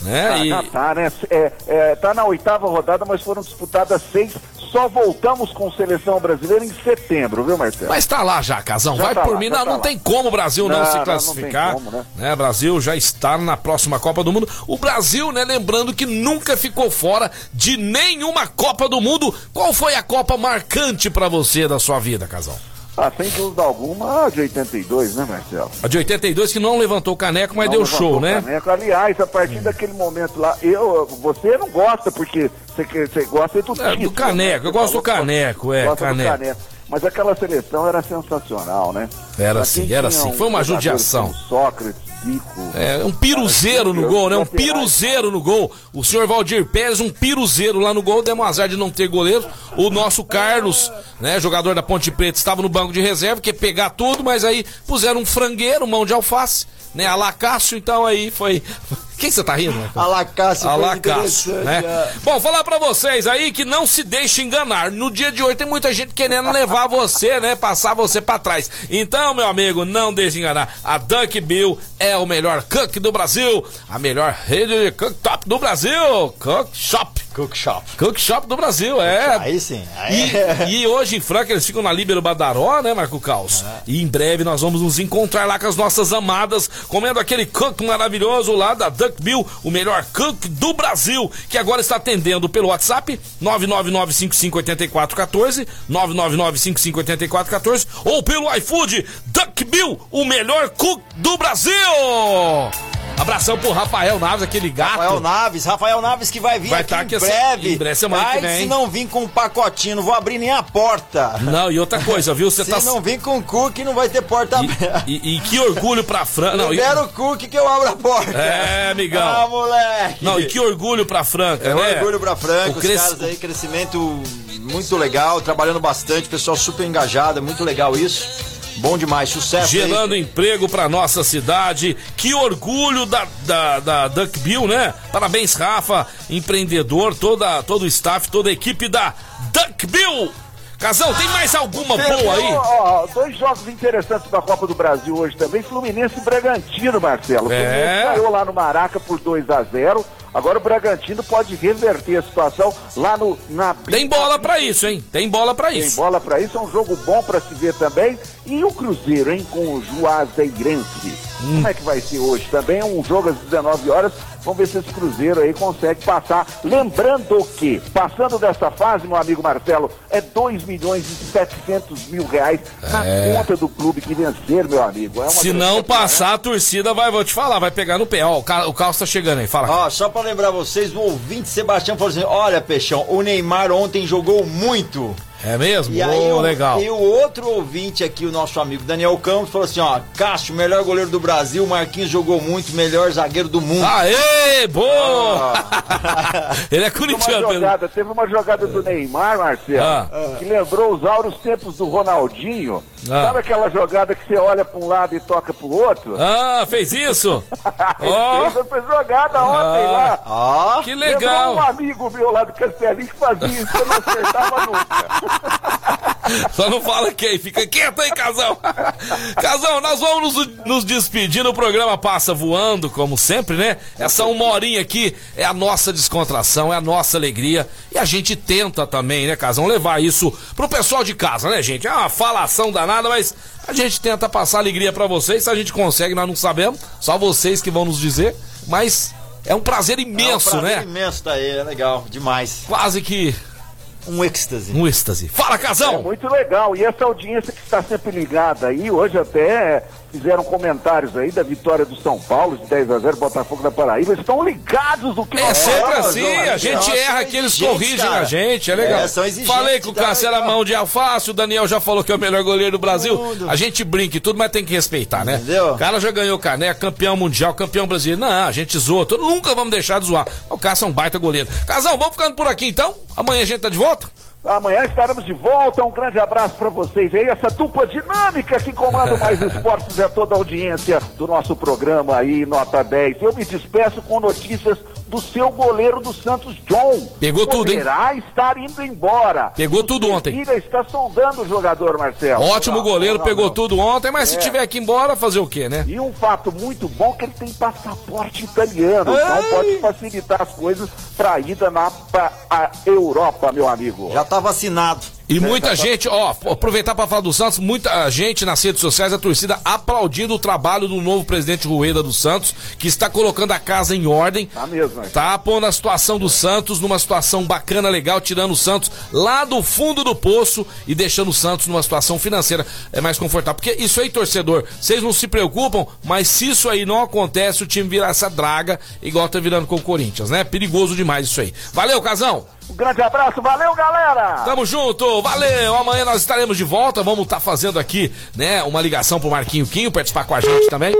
né? Tá, E- tá, tá, né? É, é, tá na oitava rodada, mas foram disputadas seis. Só voltamos com seleção brasileira em setembro, viu, Marcelo? Mas tá lá já, Casão. Já Vai tá por lá, mim. já Não, tá não tem como o Brasil não, Não, se não, não tem classificar. como, né? né? Brasil já está na próxima Copa do Mundo. O Brasil, né, lembrando que nunca ficou fora de nenhuma Copa do Mundo. Qual foi a Copa marcante pra você da sua vida, Casão? Ah, sem dúvida alguma, a de 82, né, Marcelo? A de 82 que não levantou o caneco, mas Não deu show, né? caneco. Aliás, a partir daquele momento lá, eu, você não gosta, porque você, você gosta do É, do título, caneco, né? eu gosto do caneco, é, do caneco. Mas aquela seleção era sensacional, né? Era sim, era sim. Foi uma judiação. Sócrates, Zico. É, um piruzeiro no gol, né? Um piruzeiro no gol. O senhor Valdir Pérez, um piruzeiro lá no gol. Demos azar de não ter goleiro. O nosso Carlos, né? Jogador da Ponte Preta, estava no banco de reserva, quer pegar tudo, mas aí puseram um frangueiro, mão de alface, né? Alacácio, então aí foi. Quem você tá rindo? Alacácio, Alacácio, né? é. Bom, falar pra vocês aí que não se deixe enganar. No dia de hoje tem muita gente querendo levar você, né? Passar você pra trás. Então, meu amigo, não deixe enganar. A Dunk Bill é o melhor cook do Brasil. A melhor rede de cooktop do Brasil. Cook Shop. Cook Shop. Cook Shop do Brasil, é. Aí sim. Aí é. E, e hoje em Franca eles ficam na Líbero Badaró, né, Marco Caos? E em breve nós vamos nos encontrar lá com as nossas amadas, comendo aquele cook maravilhoso lá da Duck Bill, o melhor cook do Brasil, que agora está atendendo pelo WhatsApp 999-558414, 999-558414, ou pelo iFood Duck Bill, o melhor cook do Brasil! Abração pro Rafael Naves, aquele gato. Rafael Naves, Rafael Naves que vai vir Vai aqui tá em aqui essa- breve. em breve, semana que Ai, vem. se não vir com um pacotinho, não vou abrir nem a porta. Não, e outra coisa, viu? Você [laughs] Se tá. não vir com cookie, não vai ter porta aberta. E, e- e que orgulho pra Franca. Não, e- Libera o cookie que eu abro a porta. É, amigão. Ah, moleque. não, e que orgulho pra Franca, É né? orgulho pra Franca, O os cres- caras aí, crescimento muito legal, trabalhando bastante, pessoal super engajado, é muito legal isso. Bom demais, sucesso. Gerando emprego pra nossa cidade. Que orgulho da, da, da Duck Bill, né? Parabéns, Rafa, empreendedor, toda, todo o staff, toda a equipe da Duck Bill. Casão, tem mais alguma boa aí? Ó, dois jogos interessantes da Copa do Brasil hoje também, Fluminense e Bragantino, Marcelo. O É. Fluminense ganhou lá no Maraca por 2 a 0 Agora o Bragantino pode reverter a situação lá no na Tem bola pra isso, hein? Tem bola pra Tem isso. bola pra isso, é um jogo bom pra se ver também. E o Cruzeiro, hein, com o Juazeirense. Hum. Como é que vai ser hoje? Também é um jogo às 19 horas. Vamos ver se esse Cruzeiro aí consegue passar. Lembrando que, passando dessa fase, meu amigo Marcelo, é 2 milhões e 700 mil reais na conta do clube que vencer, meu amigo. É uma É. Se não campanha, passar, a torcida vai, vou te falar, vai pegar no pé. Ó, o, Ca- o Carlos tá chegando aí, fala. Ó, só pra lembrar vocês, o ouvinte Sebastião falou assim: olha, Peixão, o Neymar ontem jogou muito. É mesmo? E aí, legal. e o outro ouvinte aqui, o nosso amigo Daniel Campos, falou assim: ó, Cássio, melhor goleiro do Brasil, Marquinhos jogou muito, melhor zagueiro do mundo. Aê, boa! [laughs] Ele é Teve uma corintiano, jogada, teve uma jogada do Neymar, Marcelo, Ah. que lembrou os áureos tempos do Ronaldinho. Ah. Sabe aquela jogada que você olha para um lado e toca pro outro? Ah, fez isso? [laughs] Ó, Ele fez jogada ontem lá. Ó, que Lembrou legal. um amigo meu lá do Castelinho que fazia isso, eu não acertava nunca. [laughs] Só não fala quem, fica quieto aí, Casão. Casão, nós vamos nos, nos despedir. O programa passa voando, como sempre, né? Essa uma horinha aqui é a nossa descontração, é a nossa alegria. E a gente tenta também, né, Casão, levar isso pro pessoal de casa, né, gente? É uma falação danada, mas a gente tenta passar alegria pra vocês. Se a gente consegue, nós não sabemos. Só vocês que vão nos dizer. Mas é um prazer imenso, é um prazer né? imenso tá aí, é legal, demais. Quase que Um êxtase. um êxtase. Fala, É Casão! muito legal. E essa audiência que está sempre ligada aí, hoje até fizeram comentários aí da vitória do São Paulo de 10 a 0 Botafogo da Paraíba. Estão ligados do que É sempre falamos, assim, João a gente Nossa, erra aqui, eles corrigem cara. a gente, é legal. É, Falei que o Cássio era legal. mão de alface, o Daniel já falou que é o melhor goleiro do Brasil. Tudo. A gente brinca e tudo, mas tem que respeitar, né? Entendeu? O cara já ganhou caneca, campeão mundial, campeão brasileiro. Não, a gente zoa, nunca vamos deixar de zoar. O Cássio é um baita goleiro. Casão, vamos ficando por aqui então? Amanhã a gente tá de volta? Amanhã estaremos de volta. Um grande abraço para vocês aí. Essa dupla dinâmica que comanda mais [laughs] esportes é toda a audiência do nosso programa aí, nota 10. Eu me despeço com notícias do seu goleiro do Santos, John. Pegou tudo, hein? Poderá estar indo embora. Pegou tudo ontem. Ele está sondando o jogador, Marcelo. Ótimo Não, goleiro, não, pegou não. tudo ontem, mas se É. tiver que ir embora, fazer o quê, né? E um fato muito bom que ele tem passaporte italiano, então pode facilitar as coisas para a ida na pra a Europa, meu amigo. Já tá vacinado. E muita gente, ó, aproveitar para falar do Santos, muita gente nas redes sociais, a torcida aplaudindo o trabalho do novo presidente Rueda do Santos, que está colocando a casa em ordem. Tá mesmo, né? Tá pondo a situação do Santos numa situação bacana, legal, tirando o Santos lá do fundo do poço e deixando o Santos numa situação financeira é mais confortável. Porque isso aí, torcedor, vocês não se preocupam, mas se isso aí não acontece, o time vira essa draga, igual tá virando com o Corinthians, né? Perigoso demais isso aí. Valeu, Casão! Um grande abraço, valeu, galera! Tamo junto, valeu! Amanhã nós estaremos de volta. Vamos estar fazendo aqui, né, uma ligação pro Marquinho Quinho participar com a gente também.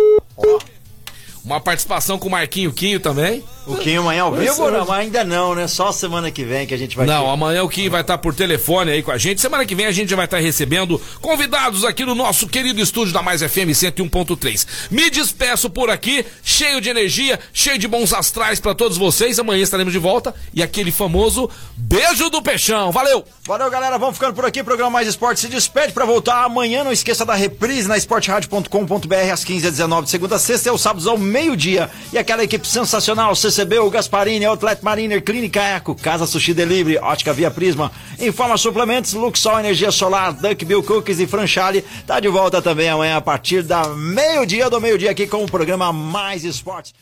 Uma participação com o Marquinho Quinho também. O Quinho amanhã ao vivo? Não, ainda não, né? Só semana que vem que a gente vai Não, ter. amanhã o Kim vai estar por telefone aí com a gente. Semana que vem a gente já vai estar recebendo convidados aqui no nosso querido estúdio da Mais FM 101.3. Me despeço por aqui, cheio de energia, cheio de bons astrais pra todos vocês. Amanhã estaremos de volta e aquele famoso beijo do peixão. Valeu! Valeu, galera. Vamos ficando por aqui. Programa Mais Esporte se despede pra voltar amanhã. Não esqueça da reprise na esporteradio.com.br às 15h19, de segunda a sexta e aos sábados ao meio-dia. E aquela equipe sensacional: CCB, o Gasparini, Outlet Mariner, Clínica Eco, Casa Sushi Delivery, Ótica Via Prisma, Informa Suplementos, Luxol Energia Solar, Duck Bill Cookies e Franchale. Tá de volta também amanhã a partir da meio-dia do meio-dia aqui com o programa Mais Esportes.